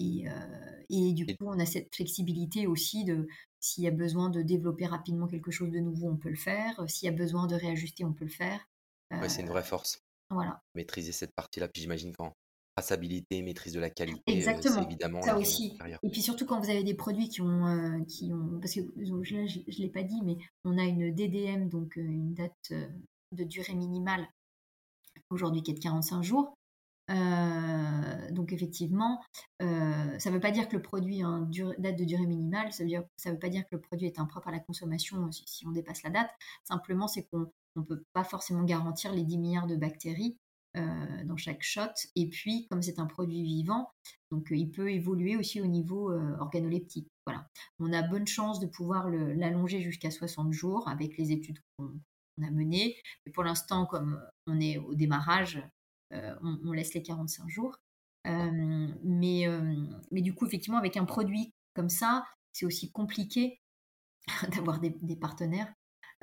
Euh, et, euh, et du coup, on a cette flexibilité aussi de s'il y a besoin de développer rapidement quelque chose de nouveau, on peut le faire. S'il y a besoin de réajuster, on peut le faire. ouais, c'est Euh, une vraie force, voilà. maîtriser cette partie-là. Puis j'imagine qu'en traçabilité, maîtrise de la qualité, Exactement. évidemment Ça aussi. Et puis surtout quand vous avez des produits qui ont, euh, qui ont parce que là, je ne l'ai pas dit, mais on a une DDM, donc euh, une date euh, de durée minimale aujourd'hui qui est de 45 jours. Euh, donc effectivement, euh, ça ne veut pas dire que le produit a une date de durée minimale, ça ça veut pas dire que le produit est impropre à la consommation euh, si, on dépasse la date. Simplement, c'est qu'on ne peut pas forcément garantir les 10 milliards de bactéries dans chaque shot. Et puis, comme c'est un produit vivant, donc il peut évoluer aussi au niveau organoleptique. Voilà. On a bonne chance de pouvoir l'allonger jusqu'à 60 jours avec les études qu'on a menées. Mais pour l'instant, comme on est au démarrage, on, on laisse les 45 jours. Euh, mais, euh, mais du coup, effectivement, avec un produit comme ça, c'est aussi compliqué d'avoir des, des partenaires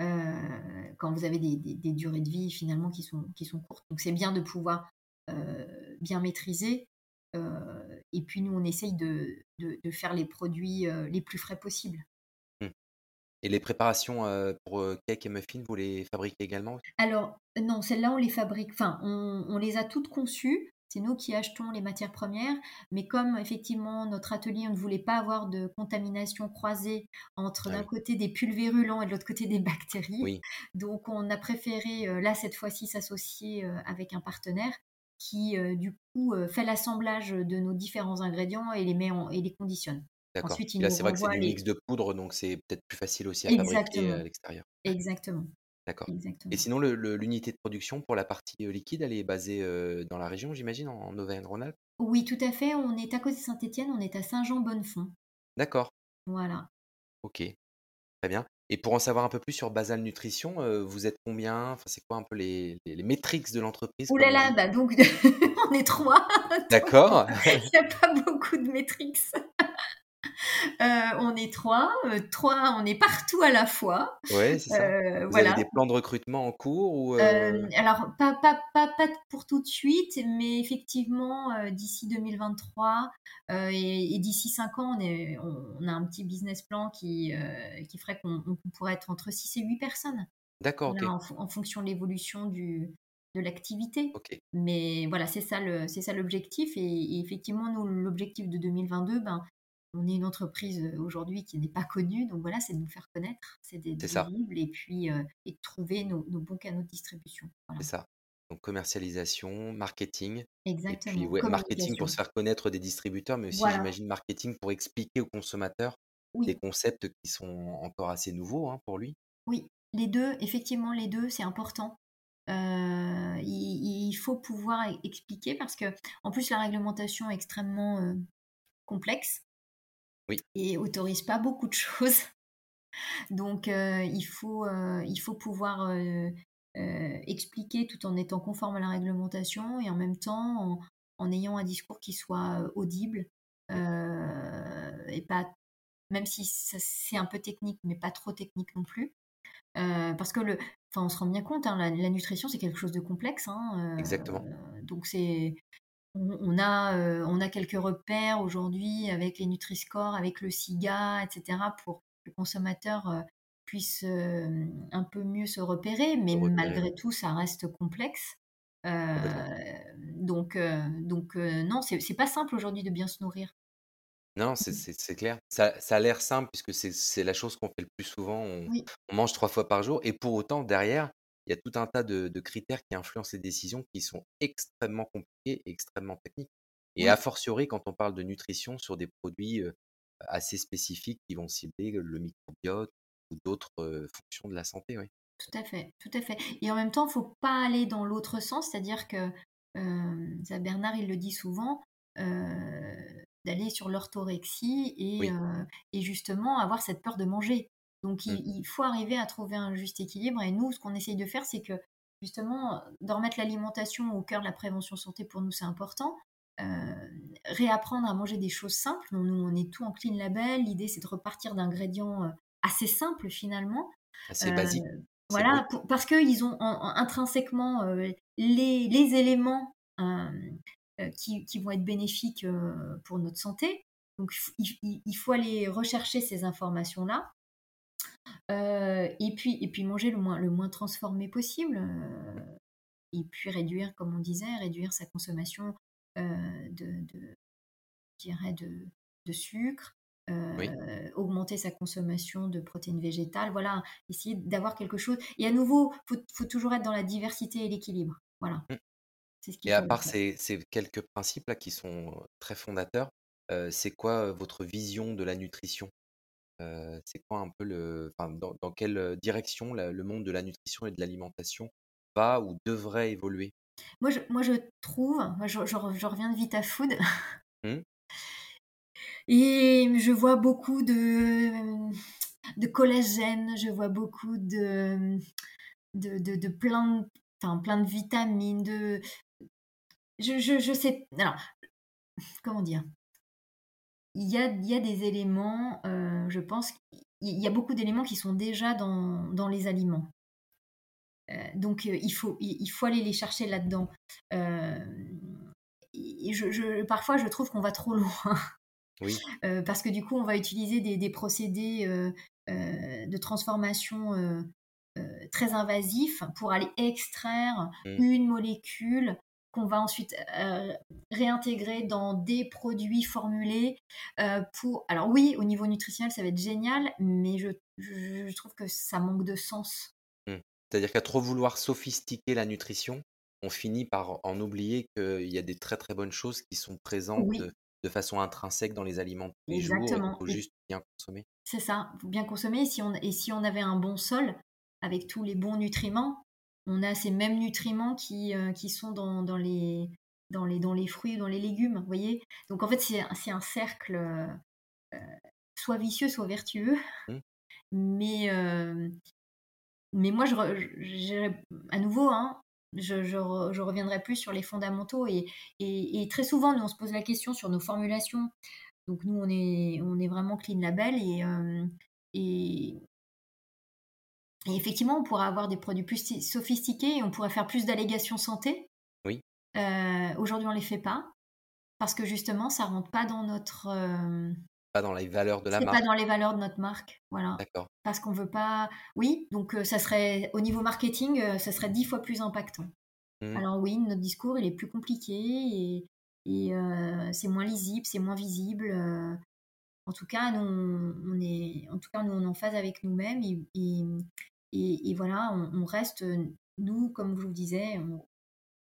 euh, quand vous avez des, des- des durées de vie finalement qui sont, qui sont courtes. Donc c'est bien de pouvoir euh, bien maîtriser. euh, et puis nous, on essaye de, de- de faire les produits euh, les plus frais possibles. Et les préparations, heu, pour, heu, cake et muffins, vous les fabriquez également? Alors, non, celles-là, on les fabrique, enfin, on, on les a toutes conçues. C'est nous qui achetons les matières premières, mais comme effectivement notre atelier, on ne voulait pas avoir de contamination croisée entre Ah d'un oui, côté des pulvérulents et de l'autre côté des bactéries, oui, donc on a préféré euh, là cette fois-ci s'associer euh, avec un partenaire qui euh, du coup euh, fait l'assemblage de nos différents ingrédients et les met en- et les conditionne. D'accord. Ensuite, il Puis là, c'est vrai que c'est du les mix de poudre, donc c'est peut-être plus facile aussi à fabriquer, exactement, à l'extérieur. exactement, D'accord et sinon l'unité de production pour la partie, heu, liquide, elle est basée, heu, dans la région, j'imagine, en en Auvergne-Rhône-Alpes? Oui, tout à fait. On est à côté de Saint-Étienne, on est à Saint-Jean-Bonnefond. D'accord, Voilà. OK, très bien et pour en savoir un peu plus sur Basal Nutrition, vous êtes combien? Enfin, c'est quoi un peu les les les métriques de l'entreprise, Ouh là là, bah donc on est 3, donc D'accord, il y a pas beaucoup de métriques. Euh, on est trois, euh, trois, on est partout à la fois. Oui, c'est ça. Euh, Vous voilà. avez des plans de recrutement en cours ou alors, pas, pas, pas, pas pour tout de suite, mais effectivement, d'ici 2023 euh, et, et d'ici 5 ans, on, est, on, on a un petit business plan qui, qui ferait qu'on on pourrait être entre 6 et 8 personnes. D'accord, en, fon- en fonction de l'évolution de l'activité. Mais voilà, c'est ça le, c'est ça l'objectif. Et, et effectivement, nous, l'objectif de 2022, ben, on est une entreprise euh, aujourd'hui qui n'est pas connue. Donc voilà, c'est de nous faire connaître, c'est d'être visible et puis euh, et de trouver nos, nos bons canaux de distribution. Voilà. C'est ça. Donc commercialisation, marketing, et Exactement. puis ouais, marketing pour se faire connaître des distributeurs, mais aussi Voilà. j'imagine marketing pour expliquer aux consommateurs des concepts qui sont encore assez nouveaux hein, pour lui. oui. Les deux, effectivement, les deux, c'est important. Euh, il, il faut pouvoir e- expliquer parce que, en plus, la réglementation est extrêmement euh, complexe Oui. et autorise pas beaucoup de choses. Donc, euh, il, faut, euh, il faut pouvoir euh, expliquer tout en étant conforme à la réglementation et en même temps en, en ayant un discours qui soit audible et pas, même si c'est un peu technique, mais pas trop technique non plus. Parce que le, on se rend bien compte, hein, la, la nutrition c'est quelque chose de complexe. hein, Exactement. donc c'est, on, on a, euh, on a quelques repères aujourd'hui avec les Nutri-Score, avec le SIGA, etc. pour que le consommateur euh, puisse euh, un peu mieux se repérer, mais repérer, malgré tout, ça reste complexe. Donc, donc non, c'est pas simple aujourd'hui de bien se nourrir. Non, c'est c'est clair. Ça, ça a l'air simple puisque c'est c'est la chose qu'on fait le plus souvent. On, Oui, on mange trois fois par jour et pour autant, derrière, il y a tout un tas de, de critères qui influencent les décisions qui sont extrêmement compliqués et extrêmement techniques. Et a fortiori, quand on parle de nutrition sur des produits assez spécifiques qui vont cibler le microbiote ou d'autres fonctions de la santé, oui. tout à fait, tout à fait. Et en même temps, faut pas aller dans l'autre sens, c'est-à-dire que euh, ça, Bernard, il le dit souvent, euh, d'aller sur l'orthorexie et, Oui. euh, et justement avoir cette peur de manger. Donc Mm. il, il faut arriver à trouver un juste équilibre. Et nous, ce qu'on essaye de faire, c'est que justement, de remettre l'alimentation au cœur de la prévention santé, pour nous, c'est important. Euh, réapprendre à manger des choses simples. Nous, on est tout en clean label. L'idée, c'est de repartir d'ingrédients euh, assez simples finalement. Assez Euh, basique, voilà, pour- parce qu'ils ont en- en- intrinsèquement euh, les, les éléments qui, qui vont être bénéfiques pour notre santé. Donc, il faut aller rechercher ces informations-là. Euh, et, puis, et puis manger le moins, le moins transformé possible. euh, et puis réduire, comme on disait, réduire sa consommation euh, de, dirais de, de sucre, Oui. augmenter sa consommation de protéines végétales, voilà, essayer d'avoir quelque chose. Et à nouveau, il faut, faut toujours être dans la diversité et l'équilibre. Voilà, Mm. ce qu'il Et à part ces, ces quelques principes-là qui sont très fondateurs, c'est quoi votre vision de la nutrition? C'est quoi un peu le, enfin, dans, dans quelle direction la- le monde de la nutrition et de l'alimentation va ou devrait évoluer? Moi, je, moi, je trouve, moi, je, je re- je reviens de Vita Food, Hmm et je vois beaucoup de, de collagène, je vois beaucoup de, de, de, de plein, de, enfin, plein de vitamines, de... Je, je, je sais... Alors, comment dire? Il y a, il y a des éléments, euh, je pense, il y a beaucoup d'éléments qui sont déjà dans, dans les aliments. Euh, donc euh, il, faut, il, il faut aller les chercher là-dedans. Et je, je- parfois, je trouve qu'on va trop loin. Oui, parce que du coup, on va utiliser des, des procédés de transformation très invasifs pour aller extraire Hmm. une molécule qu'on va ensuite euh, réintégrer dans des produits formulés euh, pour... Alors oui, au niveau nutritionnel, ça va être génial, mais je, je, je trouve que ça manque de sens. hmm. C'est-à-dire qu'à trop vouloir sophistiquer la nutrition, on finit par en oublier qu'il y a des très très bonnes choses qui sont présentes Oui, de, de façon intrinsèque dans les aliments tous les jours exactement. faut juste bien consommer. c'est ça, bien consommer. Si, on, et si on avait un bon sol, avec tous les bons nutriments, on a ces mêmes nutriments qui, euh, qui sont dans, dans, les, dans, les, dans les fruits dans les légumes, vous voyez? Donc en fait, c'est c'est un cercle euh, soit vicieux, soit vertueux. Hmm. Mais, euh, mais moi, je, à nouveau, hein, je, je, re- je reviendrai plus sur les fondamentaux. Et, et, et très souvent, nous, on se pose la question sur nos formulations. Donc nous, on est, on est vraiment clean label et, et, et effectivement, on pourrait avoir des produits plus sophistiqués et on pourrait faire plus d'allégations santé. Oui. Euh, Aujourd'hui, on les fait pas parce que justement, ça rentre pas dans notre. Euh, pas dans les valeurs de la marque. pas dans les valeurs de notre marque, voilà. D'accord. Parce qu'on veut pas. Oui, donc euh, ça serait au niveau marketing, ça serait dix fois plus impactant. Mmh. Alors oui, notre discours il est plus compliqué et, et c'est moins lisible, c'est moins visible. en tout cas, nous, on est, en tout cas, nous, on est en phase avec nous-mêmes et, et, voilà, on, reste, nous, comme je vous disais, on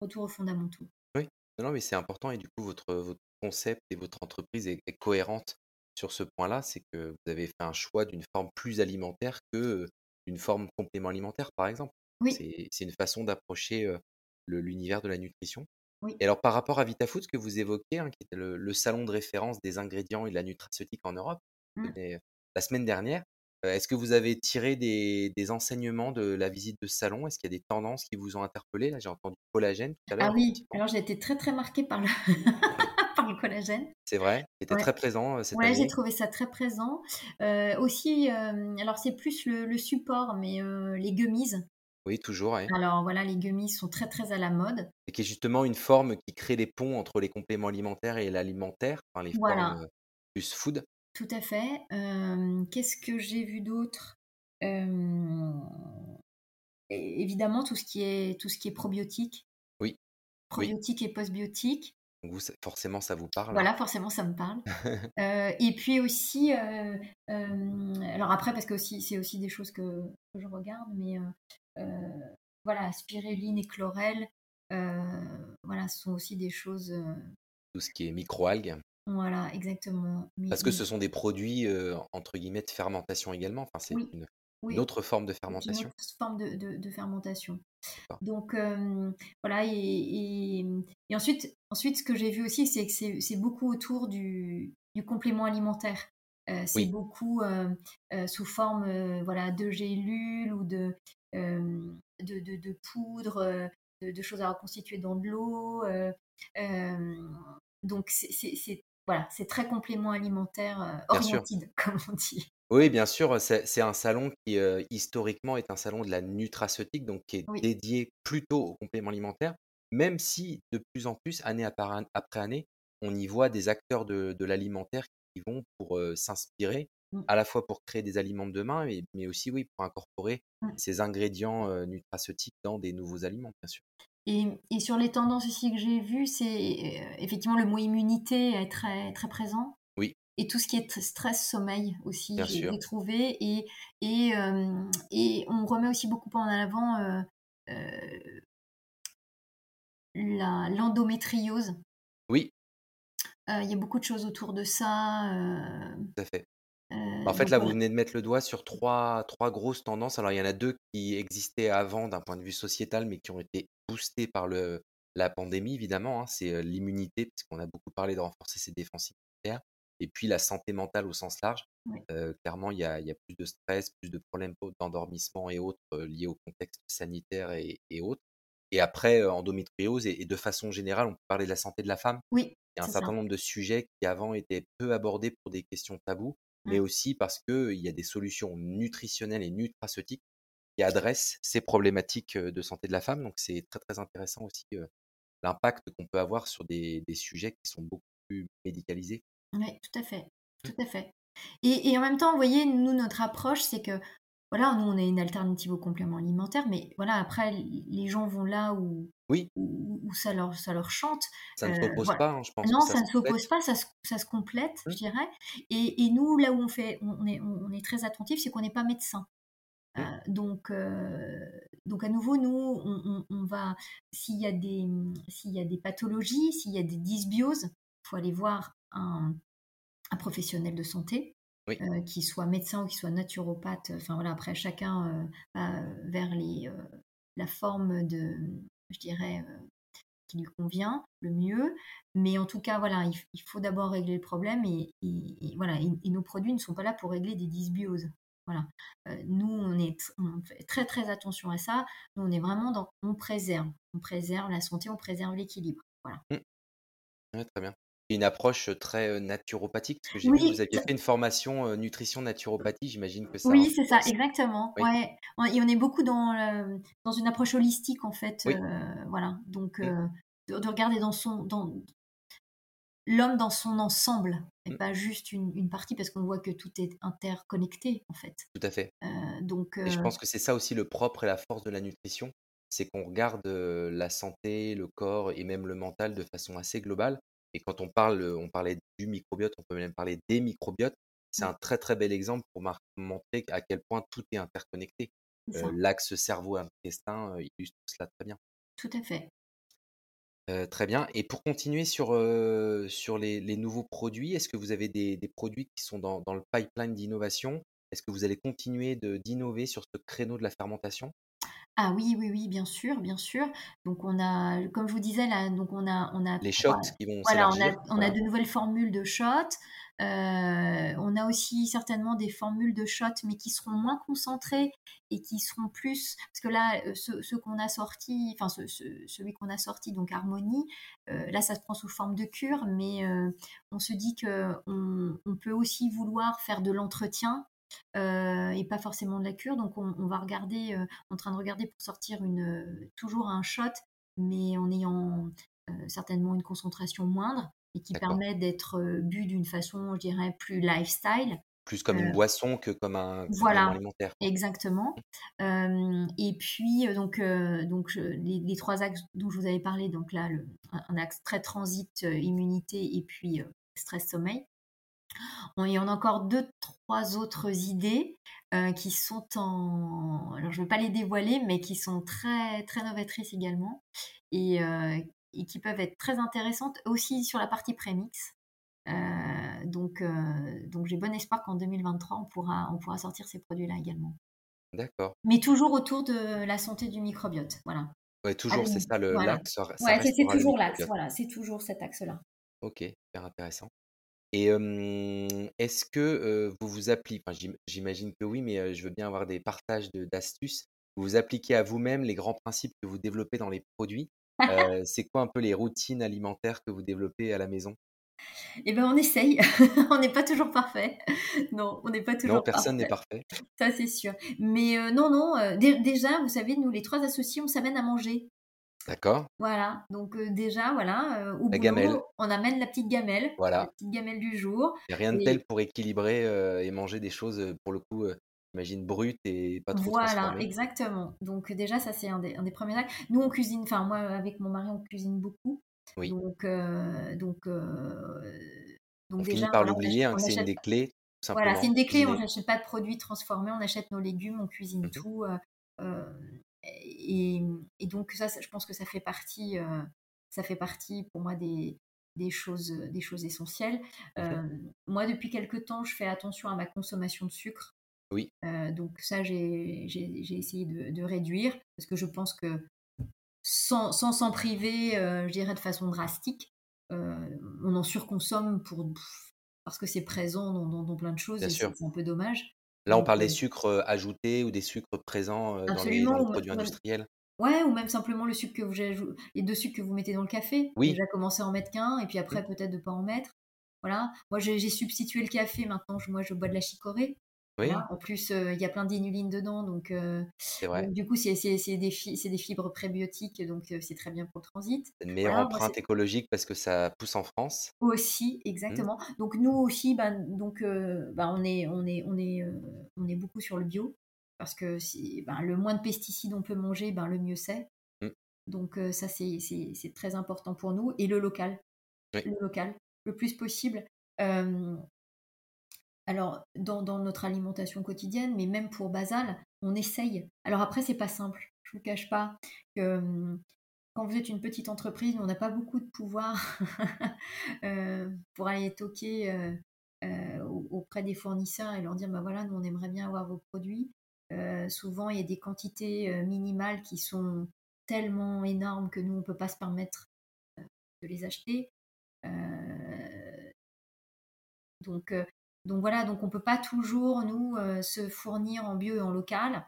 retour aux fondamentaux. Oui, non, mais c'est important et du coup, votre, votre concept et votre entreprise est, cohérente sur ce point-là. C'est que vous avez fait un choix d'une forme plus alimentaire que d'une forme complément alimentaire, par exemple. Oui. C'est une façon d'approcher l'univers de la nutrition. Oui. Et alors, par rapport à VitaFood, ce que vous évoquez, hein, qui était le, salon de référence des ingrédients et de la nutraceutique en Europe, mmh. la semaine dernière, est-ce que vous avez tiré des, enseignements de la visite de salon? Est-ce qu'il y a des tendances qui vous ont interpellé? Là, j'ai entendu collagène tout à l'heure. Ah oui, alors j'ai été très très marquée par le, par le collagène. C'est vrai, c'était très présent euh, cette ouais, j'ai trouvé ça très présent. Euh, aussi, alors c'est plus le, support, mais les gummies. Oui, toujours. Alors voilà, les gummies sont très très à la mode. Et qui est justement une forme qui crée des ponts entre les compléments alimentaires et l'alimentaire, enfin les formes plus food. Tout à fait. Qu'est-ce que j'ai vu d'autre? Évidemment, tout ce qui est, tout ce qui est probiotique. Oui. Probiotique et postbiotique. Vous, forcément, ça vous parle. Voilà, forcément, ça me parle. et puis aussi, alors après, parce que c'est aussi des choses que, que je regarde, mais voilà, spiruline et chlorelle, voilà, ce sont aussi des choses. Tout ce qui est microalgues. Voilà, exactement. Parce que ce sont des produits, entre guillemets, «de fermentation» également? Enfin, c'est une autre forme de fermentation? une autre forme de de fermentation. Donc voilà et ensuite ensuite ce que j'ai vu aussi, c'est que c'est beaucoup autour du du complément alimentaire. c'est beaucoup, sous forme, voilà, de gélules ou de, de de de poudre, de choses à reconstituer dans de l'eau, donc c'est voilà, c'est très complément alimentaire euh, orienté, comme on dit. Oui, bien sûr, c'est un salon qui euh, historiquement est un salon de la nutraceutique, donc qui est dédié plutôt aux compléments alimentaires, même si de plus en plus, année après année, on y voit des acteurs de, l'alimentaire qui vont pour euh, s'inspirer, mmh. à la fois pour créer des aliments de demain, mais, mais aussi oui, pour incorporer mmh. ces ingrédients nutraceutiques dans des nouveaux aliments, bien sûr. Et, et, sur les tendances aussi que j'ai vues, c'est euh, effectivement le mot immunité est très, très présent. Oui. Et tout ce qui est stress, sommeil aussi, j'ai trouvé. Et, et, euh, et, on remet aussi beaucoup en avant euh, euh l'endométriose. Oui. Il y a beaucoup de choses autour de ça. Tout à fait. en fait, là, vous venez de mettre le doigt sur trois, trois grosses tendances. Alors, il y en a deux qui existaient avant d'un point de vue sociétal, mais qui ont été boosté par le, la pandémie, évidemment. Hein, c'est l'immunité, puisqu'on a beaucoup parlé de renforcer ses défenses immunitaires. Et puis la santé mentale au sens large. clairement, il y a, y a, plus de stress, plus de problèmes d'endormissement et autres liés au contexte sanitaire et, et autres. Et après, endométriose, et, de façon générale, on peut parler de la santé de la femme. Oui. Il y a un certain nombre de sujets qui avant étaient peu abordés pour des questions tabous, mais mmh. aussi parce qu'il y a des solutions nutritionnelles et nutraceutiques qui adresse ces problématiques de santé de la femme. Donc c'est très très intéressant aussi l'impact qu'on peut avoir sur des, des, sujets qui sont beaucoup plus médicalisés. Oui, tout à fait, mmh. tout à fait. Et, et, en même temps, vous voyez, nous, notre approche, c'est que, voilà, nous, on est une alternative au complément alimentaire, mais voilà, après, les gens vont là où, oui. où, ça, leur, ça leur chante. Ça ne s'oppose pas, hein, je pense. Non, ça, ne s'oppose pas, ça se, ça se complète, je mmh. dirais. Et, et, nous, là où on, fait, on, est, on est très attentif, c'est qu'on n'est pas médecin. Mmh. Euh, donc, donc à nouveau, nous, on, va, s'il y, a des, s'il y a des pathologies, s'il y a des dysbioses, il faut aller voir un, professionnel de santé, euh, qui soit médecin ou qui soit naturopathe. Enfin voilà, après chacun va vers les, la forme de, je dirais, qui lui convient le mieux. Mais en tout cas, voilà, il, faut d'abord régler le problème et, voilà, et, nos produits ne sont pas là pour régler des dysbioses. Voilà. Euh, nous, on, est, on fait très très attention à ça. Nous, on est vraiment dans on préserve. On préserve la santé, on préserve l'équilibre. Voilà. Mmh. très bien. une approche très naturopathique, parce que j'ai vu que vous aviez fait une formation nutrition naturopathie, j'imagine que ça. Oui, c'est ça, exactement. Ouais. Et on est beaucoup dans, dans une approche holistique en fait. voilà, donc mmh. de, regarder dans son, dans l'homme dans son ensemble et mmh. pas juste une, partie, parce qu'on voit que tout est interconnecté en fait. Tout à fait. donc. Et je pense que c'est ça aussi le propre et la force de la nutrition, c'est qu'on regarde la santé, le corps et même le mental de façon assez globale et quand on parle, on parlait du microbiote, on peut même parler des microbiotes. C'est mmh. un très très bel exemple pour montrer à quel point tout est interconnecté. L'axe cerveau-intestin illustre cela très bien. Tout à fait. Très bien. Et pour continuer sur, sur les, nouveaux produits, est-ce que vous avez des, produits qui sont dans, dans le pipeline d'innovation? Est-ce que vous allez continuer d'innover sur ce créneau de la fermentation? Ah oui, oui, oui, bien sûr, bien sûr. Donc on a, comme je vous disais là, donc on a, on a Les shots qui vont voilà, on a, on a de nouvelles formules de shots. Euh, on a aussi certainement des formules de shots, mais qui seront moins concentrées et qui seront plus, parce que là, euh, ce, qu'on a sorti, enfin celui qu'on a sorti, donc Harmonie, euh, là ça se prend sous forme de cure, mais on se dit que on, peut aussi vouloir faire de l'entretien et pas forcément de la cure. Donc on, va regarder, euh, en train de regarder pour sortir une, toujours un shot, mais en ayant certainement une concentration moindre et qui permet d'être bu d'une façon, je dirais, plus lifestyle. Plus comme une boisson que comme un voilà, alimentaire. Exactement. Mmh. et puis, donc, donc les, trois axes dont je vous avais parlé, donc là, le, un axe très transit, immunité et puis stress sommeil. On, y en a encore deux, trois autres idées qui sont en. Alors, je ne vais pas les dévoiler, mais qui sont très, très novatrices également et, euh, qui peuvent être très intéressantes aussi sur la partie prémix. Euh, donc, donc j'ai bon espoir qu'en 2023, on pourra, on pourra sortir ces produits-là également. D'accord. Mais toujours autour de la santé du microbiote. Voilà. Ouais, toujours, c'est ça l'axe. Ouais, c'est toujours l'axe. Voilà, c'est toujours cet axe-là. Ok, super intéressant. Et est-ce que vous vous appliquez, enfin, j'imagine que oui, mais je veux bien avoir des partages d'astuces. Vous vous appliquez à vous-même les grands principes que vous développez dans les produits? C'est quoi un peu les routines alimentaires que vous développez à la maison? Eh bien, on essaye. on n'est pas toujours parfait. Non, on n'est pas toujours Non, personne n'est parfait. Ça, c'est sûr. Mais non, non. déjà, vous savez, nous, les trois associés, on s'amène à manger. D'accord. Voilà, donc déjà, voilà, au La gamelle. on amène la petite gamelle, la petite gamelle du jour. A rien de tel pour équilibrer et manger des choses, pour le coup, j'imagine brutes et pas trop Voilà, exactement. Donc déjà, ça c'est un des, premiers actes. Nous, on cuisine, enfin moi, avec mon mari, on cuisine beaucoup. Oui. Donc, donc, On finit par l'oublier, hein, c'est une des clés, voilà, c'est une des clés. On n'achète pas de produits transformés, on achète nos légumes, on cuisine mmh tout et, donc ça, je pense que ça fait partie, euh, ça fait partie pour moi des, des choses, des choses essentielles. Euh, moi, depuis quelque temps, je fais attention à ma consommation de sucre. Oui. Euh, donc ça, j'ai essayé de, réduire parce que je pense que sans s'en priver, je dirais de façon drastique, on en surconsomme pour, parce que c'est présent dans, dans, plein de choses et c'est un peu dommage. Là, on parle des sucres ajoutés ou des sucres présents dans les, produits industriels? Ouais, ou même simplement le sucre que vous les deux sucres que vous mettez dans le café. Oui. Déjà commencer à en mettre qu'un et puis après mmh. peut-être de pas en mettre. Voilà. Moi, j'ai substitué le café. Maintenant, moi, je bois de la chicorée. En plus, il y a plein d'inulines dedans, donc, du coup, c'est des, des, fibres prébiotiques, donc c'est très bien pour le transit. Une meilleure empreinte écologique parce que ça pousse en France. Aussi, mmh. exactement. Donc nous aussi, ben, donc, ben, on, est, on, est, on, est, on est beaucoup sur le bio parce que ben, le moins de pesticides on peut manger, ben, le mieux c'est. Mmh. Donc ça, c'est très important pour nous. Et le local, le local, le plus possible alors dans, notre alimentation quotidienne, mais même pour Basal, on essaye. Alors après, c'est pas simple. Je vous cache pas que hum, quand vous êtes une petite entreprise, on n'a pas beaucoup de pouvoir euh, pour aller toquer euh, euh, auprès des fournisseurs et leur dire bah voilà, nous on aimerait bien avoir vos produits. souvent, il y a des quantités minimales qui sont tellement énormes que nous on peut pas se permettre de les acheter. donc donc voilà, donc on ne peut pas toujours nous euh, se fournir en bio et en local.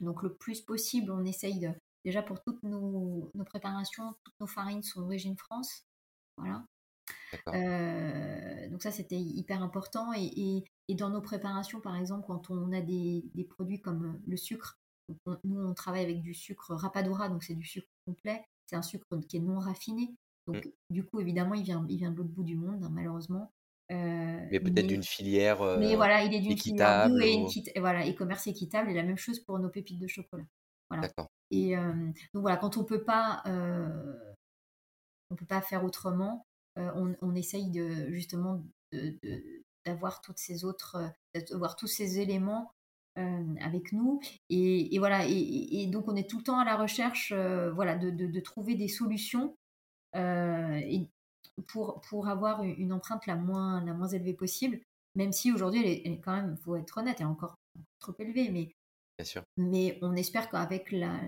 Donc le plus possible, on essaye de, déjà pour toutes nos, préparations, toutes nos farines sont d'origine France. Voilà. donc ça, c'était hyper important. Et, dans nos préparations, par exemple, quand on a des, produits comme le sucre, nous, on travaille avec du sucre rapadura, donc c'est du sucre complet. C'est un sucre qui est non raffiné. Donc, mmh. du coup, évidemment, il vient, il vient de l'autre bout du monde, hein, malheureusement. Mais peut-être d'une filière. mais voilà, il est d'une filière et, voilà, et commerce équitable. Et la même chose pour nos pépites de chocolat. Voilà. Et donc voilà, quand on peut pas, on peut pas faire autrement, on, on, essaye de justement d'avoir toutes ces autres, d'avoir tous ces éléments avec nous. Et, voilà, et, donc on est tout le temps à la recherche, voilà, de, de, trouver des solutions et pour, pour avoir une empreinte la moins, la moins élevée possible. Même si aujourd'hui, elle, est quand même, faut être honnête, elle est encore trop élevée, mais Bien sûr. Mais on espère qu'avec la,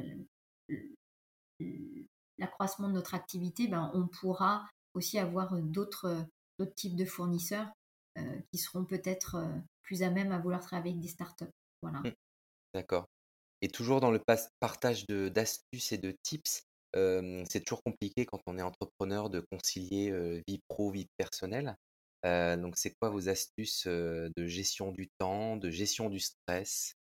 l'accroissement de notre activité, ben, on pourra aussi avoir d'autres, d'autres types de fournisseurs euh, qui seront peut-être euh, plus à même à vouloir travailler avec des startups. Voilà. Mmh. D'accord. Et toujours dans le partage de, d'astuces et de tips, c'est toujours compliqué quand on est entrepreneur de concilier vie pro, vie personnelle. donc, c'est quoi vos astuces de gestion du temps, de gestion du stress?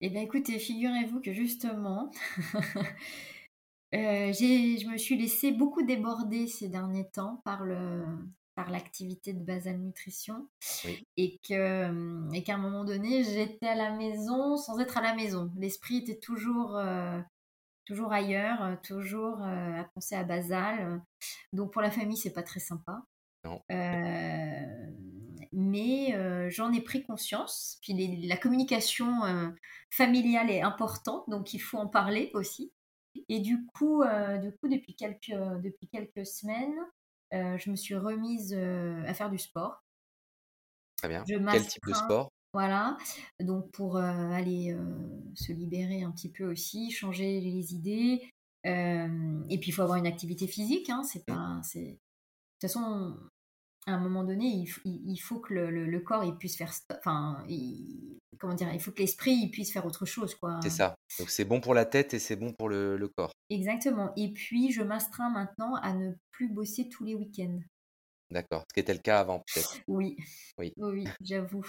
Eh bien, écoutez, figurez-vous que justement, je me suis laissée beaucoup déborder ces derniers temps par le par l'activité de Basal Nutrition et que et qu'à un moment donné j'étais à la maison sans être à la maison. L'esprit était toujours euh, toujours ailleurs toujours euh, à penser à Basal donc pour la famille c'est pas très sympa non mais euh, j'en ai pris conscience. Puis la communication euh, familiale est importante, donc il faut en parler aussi. Et du coup, euh, du coup depuis, quelques, depuis quelques semaines, je me suis remise à faire du sport. Très bien. Quel type de sport? Voilà, donc pour aller se libérer un petit peu aussi, changer les idées. et puis il faut avoir une activité physique, hein, c'est pas, c'est de toute façon, à un moment donné, il, faut que le, corps il puisse faire, enfin, comment dire, il faut que l'esprit puisse faire autre chose, quoi. C'est ça. Donc c'est bon pour la tête et c'est bon pour le, corps. Exactement. Et puis je m'astreins maintenant à ne plus bosser tous les week-ends. D'accord. Ce qui était le cas avant, peut-être. Oui. Oui. Oui, j'avoue.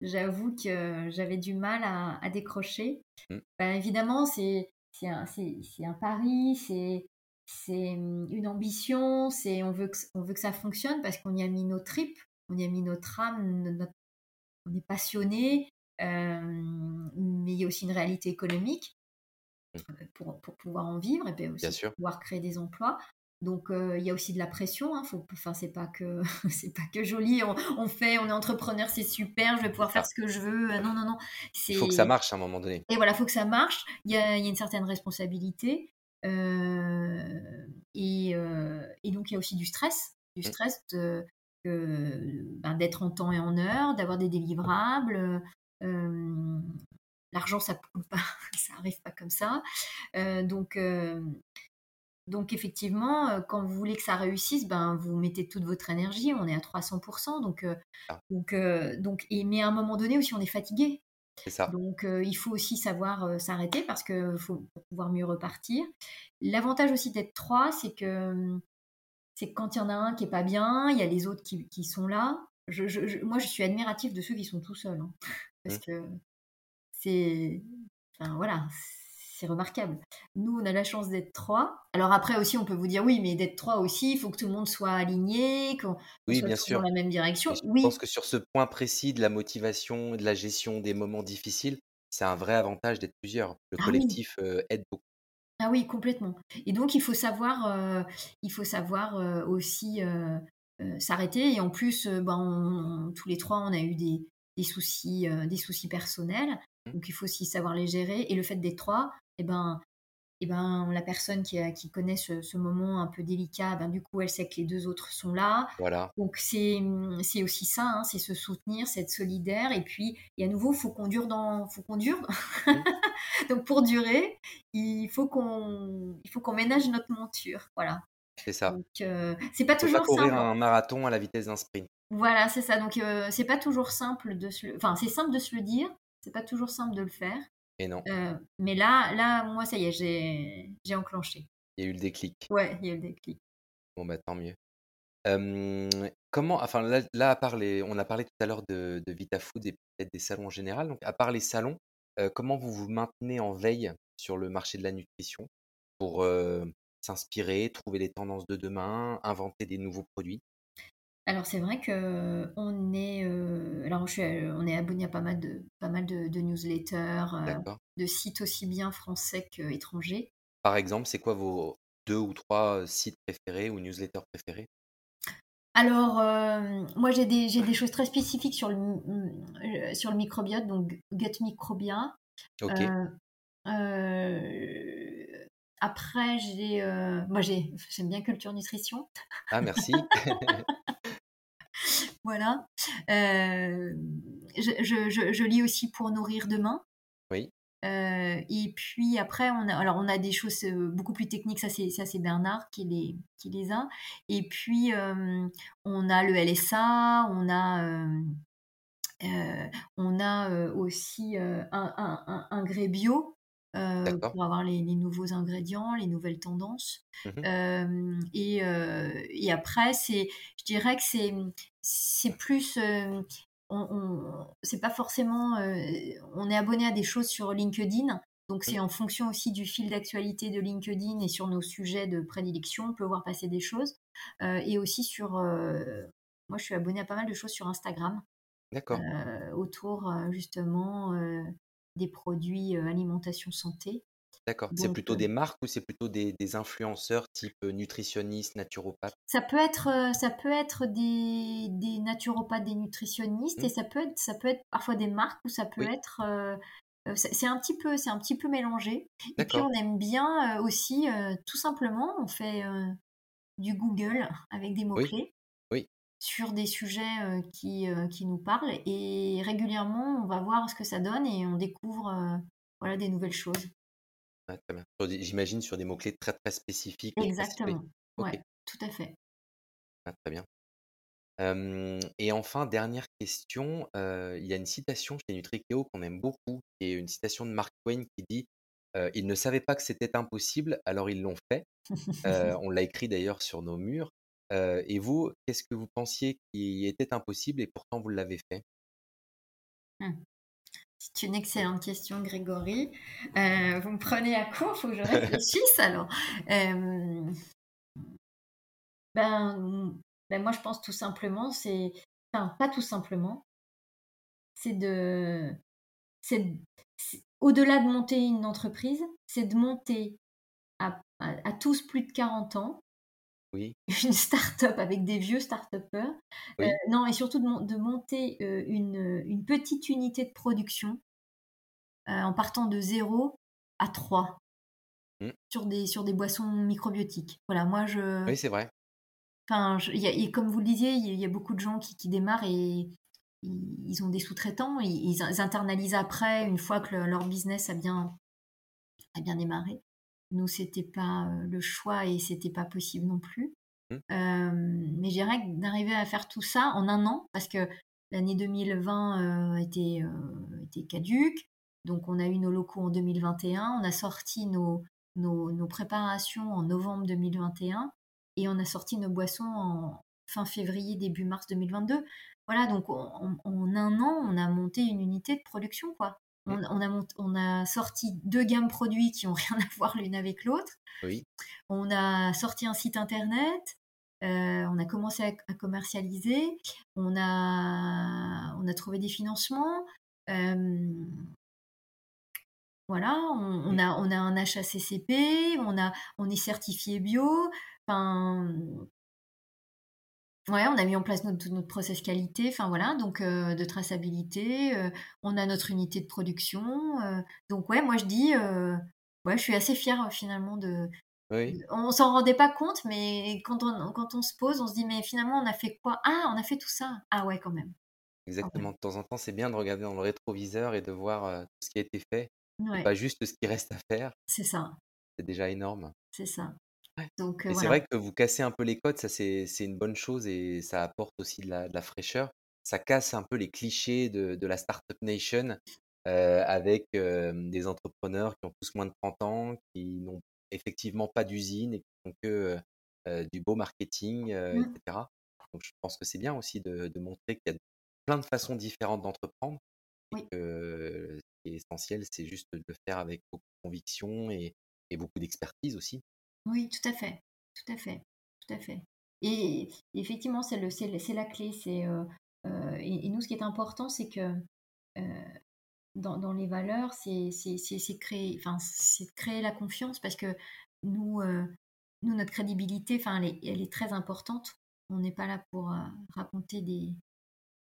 J'avoue que j'avais du mal à, décrocher. Mmh. Ben, évidemment, c'est un, un pari, c'est mmh, une ambition, c'est on veut que on veut que ça fonctionne parce qu'on y a mis nos tripes, on y a mis notre âme, on est passionné, mais il y a aussi une réalité économique mmh. euh, pour, pour pouvoir en vivre et aussi pour pouvoir créer des emplois. Donc il y a aussi de la pression. Hein, faut, enfin c'est pas que c'est pas que joli. On, fait, on est entrepreneur, c'est super. Je vais pouvoir faire ce que je veux. Euh, non non non. Il faut que ça marche à un moment donné. Et voilà, il faut que ça marche. Il y a, y a, une certaine responsabilité. Euh, et, euh, et, donc, il y a aussi du stress, du mmh. stress ben, d'être en temps et en heure, d'avoir des délivrables. L'argent, ça pas, ça arrive pas comme ça. donc, donc effectivement, quand vous voulez que ça réussisse, ben vous mettez toute votre énergie. On est à 300%. Donc, ah. donc, donc, et, mais à un moment donné aussi, on est fatigué. Donc il faut aussi savoir s'arrêter parce que faut pouvoir mieux repartir. L'avantage aussi d'être trois, c'est que mmh, c'est quand il y en a un qui est pas bien, il y a les autres qui, qui sont là. Je, moi, je suis admiratif de ceux qui sont tout seuls, hein, parce mmh. que c'est, enfin voilà, c'est remarquable. Nous, on a la chance d'être trois. Alors après aussi, on peut vous dire oui, mais d'être trois aussi, il faut que tout le monde soit aligné, qu'on soit dans la même direction. Je pense que sur ce point précis de la motivation et de la gestion des moments difficiles, c'est un vrai avantage d'être plusieurs. Le ah collectif euh, aide beaucoup. Ah oui, complètement. Et donc, il faut savoir, euh, il faut savoir euh, aussi s'arrêter. Et en plus, ben, tous les trois, on a eu des, des soucis, des soucis personnels. Mmh. Donc, il faut aussi savoir les gérer. Et le fait d'être trois, et ben, et ben, la personne qui, qui connaît ce, moment un peu délicat, ben, du coup, elle sait que les deux autres sont là. Voilà. Donc, c'est aussi ça, hein, c'est se soutenir, c'est être solidaire. Et puis, et à nouveau, il faut qu'on dure. Dans, faut qu'on dure. Donc, pour durer, il faut qu'on qu'on ménage notre monture. Voilà. C'est ça. Euh, c'est pas toujours pas courir un marathon à la vitesse d'un sprint. Voilà, c'est ça. Donc, euh, c'est pas toujours simple de se Enfin, c'est simple de se le dire, c'est pas toujours simple de le faire. Et non. Euh, mais là, là, moi, ça y est, j'ai, enclenché. Il y a eu le déclic. Ouais, il y a eu le déclic. Bon, bah tant mieux. comment enfin là là, à part les on a parlé tout à l'heure de de Vitafood et peut-être des salons en général, donc à part les salons, heu, comment vous vous maintenez en veille sur le marché de la nutrition pour, heu, s'inspirer, trouver les tendances de demain, inventer des nouveaux produits? Alors c'est vrai qu'on est, heu, alors je suis, heu, on est abonné à pas mal de pas mal de de newsletters, heu, D'accord. de sites aussi bien français qu'étrangers. Par exemple, c'est quoi vos 2 ou 3 sites préférés ou newsletters préférés? Alors, hem, moi j'ai des j'ai des choses très spécifiques sur le m sur le microbiote, donc Gut Microbia. OK. Heu heu, après j'ai, heu, moi j'ai j'aime bien Culture Nutrition. Ah merci. Voilà. Hem, je je je je lis aussi Pour nourrir demain. Oui. Heu et puis après on a alors on a des choses, beaucoup plus techniques, ça c'est ça c'est Bernard qui les qui les a et puis, on a le LSA, on a, on a, aussi, heu, un un un Ingrédients bio, D'accord. pour avoir les les nouveaux ingrédients, les nouvelles tendances. Mmh et après c'est je dirais que c'est, mmh, c'est plus, on on c'est pas forcément, on est abonné à des choses sur LinkedIn, donc Mmh. c'est en fonction aussi du fil d'actualité de LinkedIn et sur nos sujets de prédilection, on peut voir passer des choses. Et aussi sur, moi je suis abonnée à pas mal de choses sur Instagram, D'accord. autour, justement, des produits, heu, alimentation santé. D'accord. C'est plutôt heu des marques ou c'est plutôt des des influenceurs type, heu, nutritionniste, naturopathe? Ça peut être, ça peut être des des naturopathes, des nutritionnistes Mmh. et ça peut être ça peut être parfois des marques ou ça peut Oui. être, c'est un petit peu c'est un petit peu mélangé et puis on aime bien, aussi, tout simplement, on fait, du Google avec des Oui. mots-clés Oui. Sur des sujets, heu, qui, heu, qui nous parlent et régulièrement, on va voir ce que ça donne et on découvre, heu, voilà, des nouvelles choses. J'imagine sur des mots-clés très, très spécifiques. Exactement. OK. Ouais, tout à fait. Ah, très bien. Et enfin, dernière question, il y a une citation chez Nutrikeo qu'on aime beaucoup, qui est une citation de Mark Twain qui dit, «Ils ne savaient pas que c'était impossible, alors ils l'ont fait». On l'a écrit d'ailleurs sur nos murs. Et vous, qu'est-ce que vous pensiez qui était impossible et pourtant vous l'avez fait? Mmh. C'est une excellente question Grégory. Vous me prenez à court, faut que je réfléchisse alors. Ben, mmh, ben, moi je pense tout simplement c'est enfin pas tout simplement c'est de c'est au-delà de monter une entreprise, c'est de monter à à à tous plus de 40 ans Oui, une start-up avec des vieux start-upers. Oui, non et surtout de mon de monter, heu, une, petite unité de production, heu, en partant de zéro à 3. mmh. Sur des sur des boissons microbiotiques. Voilà, moi je Oui, c'est vrai. enfin, je il y a et comme vous le disiez, il y a il y a beaucoup de gens qui qui démarrent et ils ont des sous-traitants, ils ils ils internalisent après une fois que le leur business a bien a bien démarré. Nous, c'était pas, heu, le choix et c'était pas possible non plus. Mmh, Hem, mais je dirais que d'arriver à faire tout ça en un an, parce que l'année 2020, heu, était, caduque, donc on a eu nos locaux en 2021. On a sorti nos nos nos préparations en novembre 2021 et un on a sorti nos boissons en fin février, début mars 2022. Voilà, donc en 1 an, on a monté une unité de production, quoi. On on a mont on a sorti 2 gammes produits qui ont rien à voir l'une avec l'autre. oui, On a sorti un site internet, heu, on a commencé à à commercialiser, on a on a trouvé des financements, hem, voilà, on on a on a un HACCP, on a on est certifié bio, enfin, ouais, on a mis en place notre notre process qualité, enfin voilà, donc heu, de traçabilité, heu, on a notre unité de production, heu, donc ouais, moi je dis, ouais, je suis assez fière, finalement de oui, On s'en rendait pas compte, mais quand on quand on se pose, on se dit: «Mais finalement, on a fait quoi? Ah, on a fait tout ça? Ah ouais, quand même, quand même». exactement. De temps en temps, c'est bien de regarder dans le rétroviseur et de voir, tout ce qui a été fait et pas juste ce qui reste à faire. c'est ça, C'est déjà énorme. c'est ça. Ouais Donc c'est vrai que vous cassez un peu les codes, ça c'est une bonne chose et ça apporte aussi de la de la fraîcheur. Ça casse un peu les clichés de de la startup nation, avec, des entrepreneurs qui ont tous moins de 30 ans, qui n'ont effectivement pas d'usine et qui font que, du beau marketing, Mmh. etc. Donc je pense que c'est bien aussi de, de montrer qu'il y a plein de façons différentes d'entreprendre et Oui. que ce qui est essentiel, c'est juste de le faire avec beaucoup de conviction et, et beaucoup d'expertise aussi. Oui, tout à fait, tout à fait, tout à fait. Et effectivement, c'est le, c'est, le- c'est la clé. C'est euh, euh, et, et nous, ce qui est important, c'est que euh, dans, dans les valeurs, c'est, c'est, c'est, c'est créer, enfin, c'est de créer la confiance parce que nous, euh, nous, notre crédibilité, enfin, elle est, elle est très importante. On n'est pas là pour euh, raconter des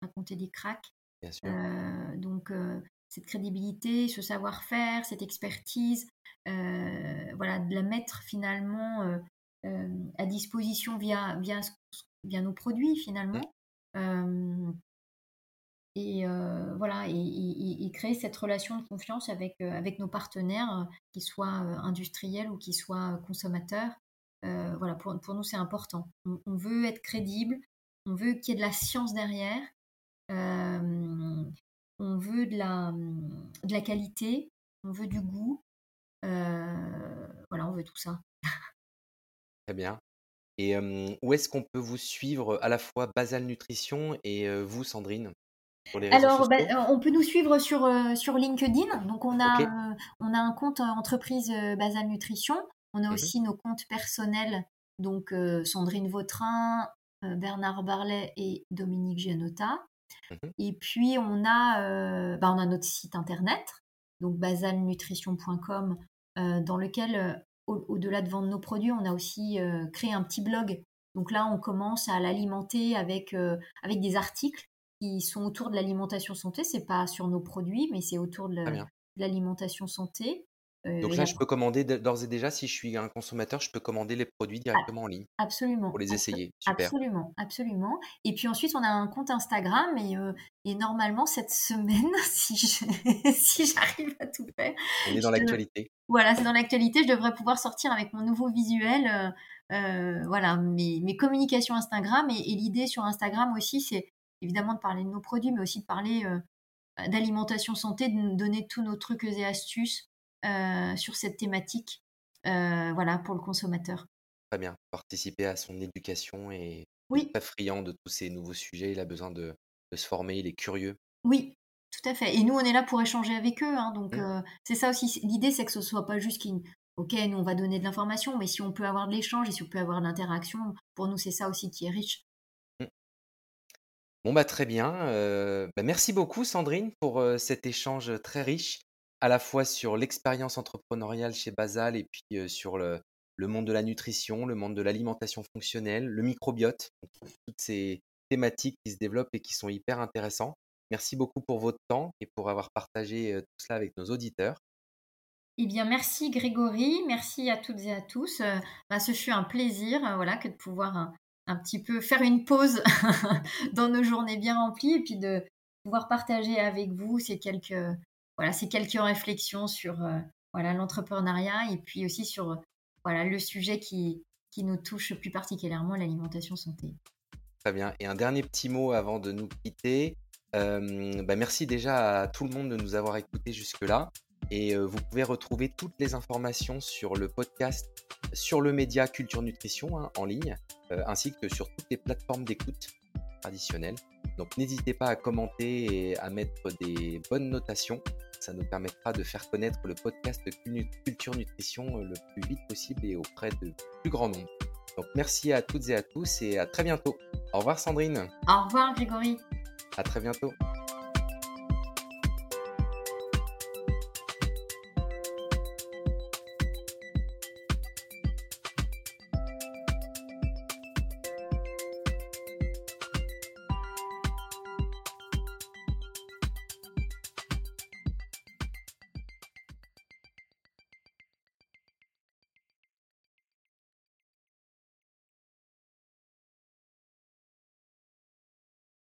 raconter des cracks. Bien sûr. Euh, donc, euh, cette crédibilité, ce savoir-faire, cette expertise, euh, voilà, de la mettre finalement euh, euh, à disposition via, via, nos produits finalement. Et euh, voilà, et, et- et créer cette relation de confiance avec, euh, avec nos partenaires, euh, qu'ils soient industriels ou qu'ils soient consommateurs. Voilà, pour, pour nous, c'est important. On, on veut être crédible, on veut qu'il y ait de la science derrière, on veut de la, de la qualité, on veut du goût. Euh, voilà, on veut tout ça. Très bien. Et euh, où est-ce qu'on peut vous suivre à la fois Basal Nutrition et euh, vous, Sandrine, les Alors, euh, on peut nous suivre sur, euh, sur LinkedIn. Donc, on a, on a un compte entreprise Basal Nutrition. On a Mhm. aussi nos comptes personnels, donc Sandrine Vautrin, Bernard Barlet et Dominique Gianotta. Mhm. Et puis, on a, euh, on a notre site internet, donc basalnutrition.com, euh, dans lequel, euh, au- au-delà de vendre nos produits, on a aussi créé un petit blog. Donc là, on commence à l'alimenter avec, avec des articles qui sont autour de l'alimentation santé. C'est pas sur nos produits, mais c'est autour de l'alimentation santé. Euh, Donc là, je peux commander d'ores et déjà, si je suis un consommateur, je peux commander les produits directement en ligne Absolument. pour les essayer. Super. Absolument, absolument. Et puis ensuite, on a un compte Instagram et, euh, et normalement, cette semaine, si je- si j'arrive à tout faire, On est dans te- l'actualité. Voilà, c'est dans l'actualité. Je devrais pouvoir sortir avec mon nouveau visuel, euh, voilà, mes, mes communications Instagram. Et, et l'idée sur Instagram aussi, c'est évidemment de parler de nos produits, mais aussi de parler d'alimentation santé, de nous donner tous nos trucs et astuces sur cette thématique, euh, voilà, pour le consommateur. Très bien. Participer à son éducation et Oui, très friand de tous ces nouveaux sujets. Il a besoin de, de se former, il est curieux. oui, tout à fait. Et nous, on est là pour échanger avec eux. hein, donc, Mm. euh, c'est ça aussi. L'idée, c'est que ce soit pas juste qu'une. Ok, nous, on va donner de l'information, mais si on peut avoir de l'échange et si on peut avoir de l'interaction, pour nous, c'est ça aussi qui est riche. Bon, bah très bien. Euh, bah, merci beaucoup, Sandrine, pour euh, cet échange très riche, à la fois sur l'expérience entrepreneuriale chez Basal et puis sur le, monde de la nutrition, le monde de l'alimentation fonctionnelle, le microbiote, toutes ces thématiques qui se développent et qui sont hyper intéressants. Merci beaucoup pour votre temps et pour avoir partagé tout cela avec nos auditeurs. Eh bien, merci Grégory, merci à toutes et à tous. Bah, ce fut un plaisir, voilà, que de pouvoir un petit peu faire une pause dans nos journées bien remplies et puis de pouvoir partager avec vous ces quelques, voilà, ces quelques réflexions sur euh, l'entrepreneuriat et puis aussi sur euh, le sujet qui, nous touche plus particulièrement, l'alimentation santé. Très bien. Et un dernier petit mot avant de nous quitter. Euh, bah, merci déjà à tout le monde de nous avoir écoutés jusque-là. Et vous pouvez retrouver toutes les informations sur le podcast, sur le média Culture Nutrition hein, en ligne, ainsi que sur toutes les plateformes d'écoute traditionnelles. Donc n'hésitez pas à commenter et à mettre des bonnes notations. Ça nous permettra de faire connaître le podcast Culture Nutrition le plus vite possible et auprès de plus grand nombre. Donc merci à toutes et à tous et à très bientôt. Au revoir Sandrine. Au revoir Grégory. À très bientôt.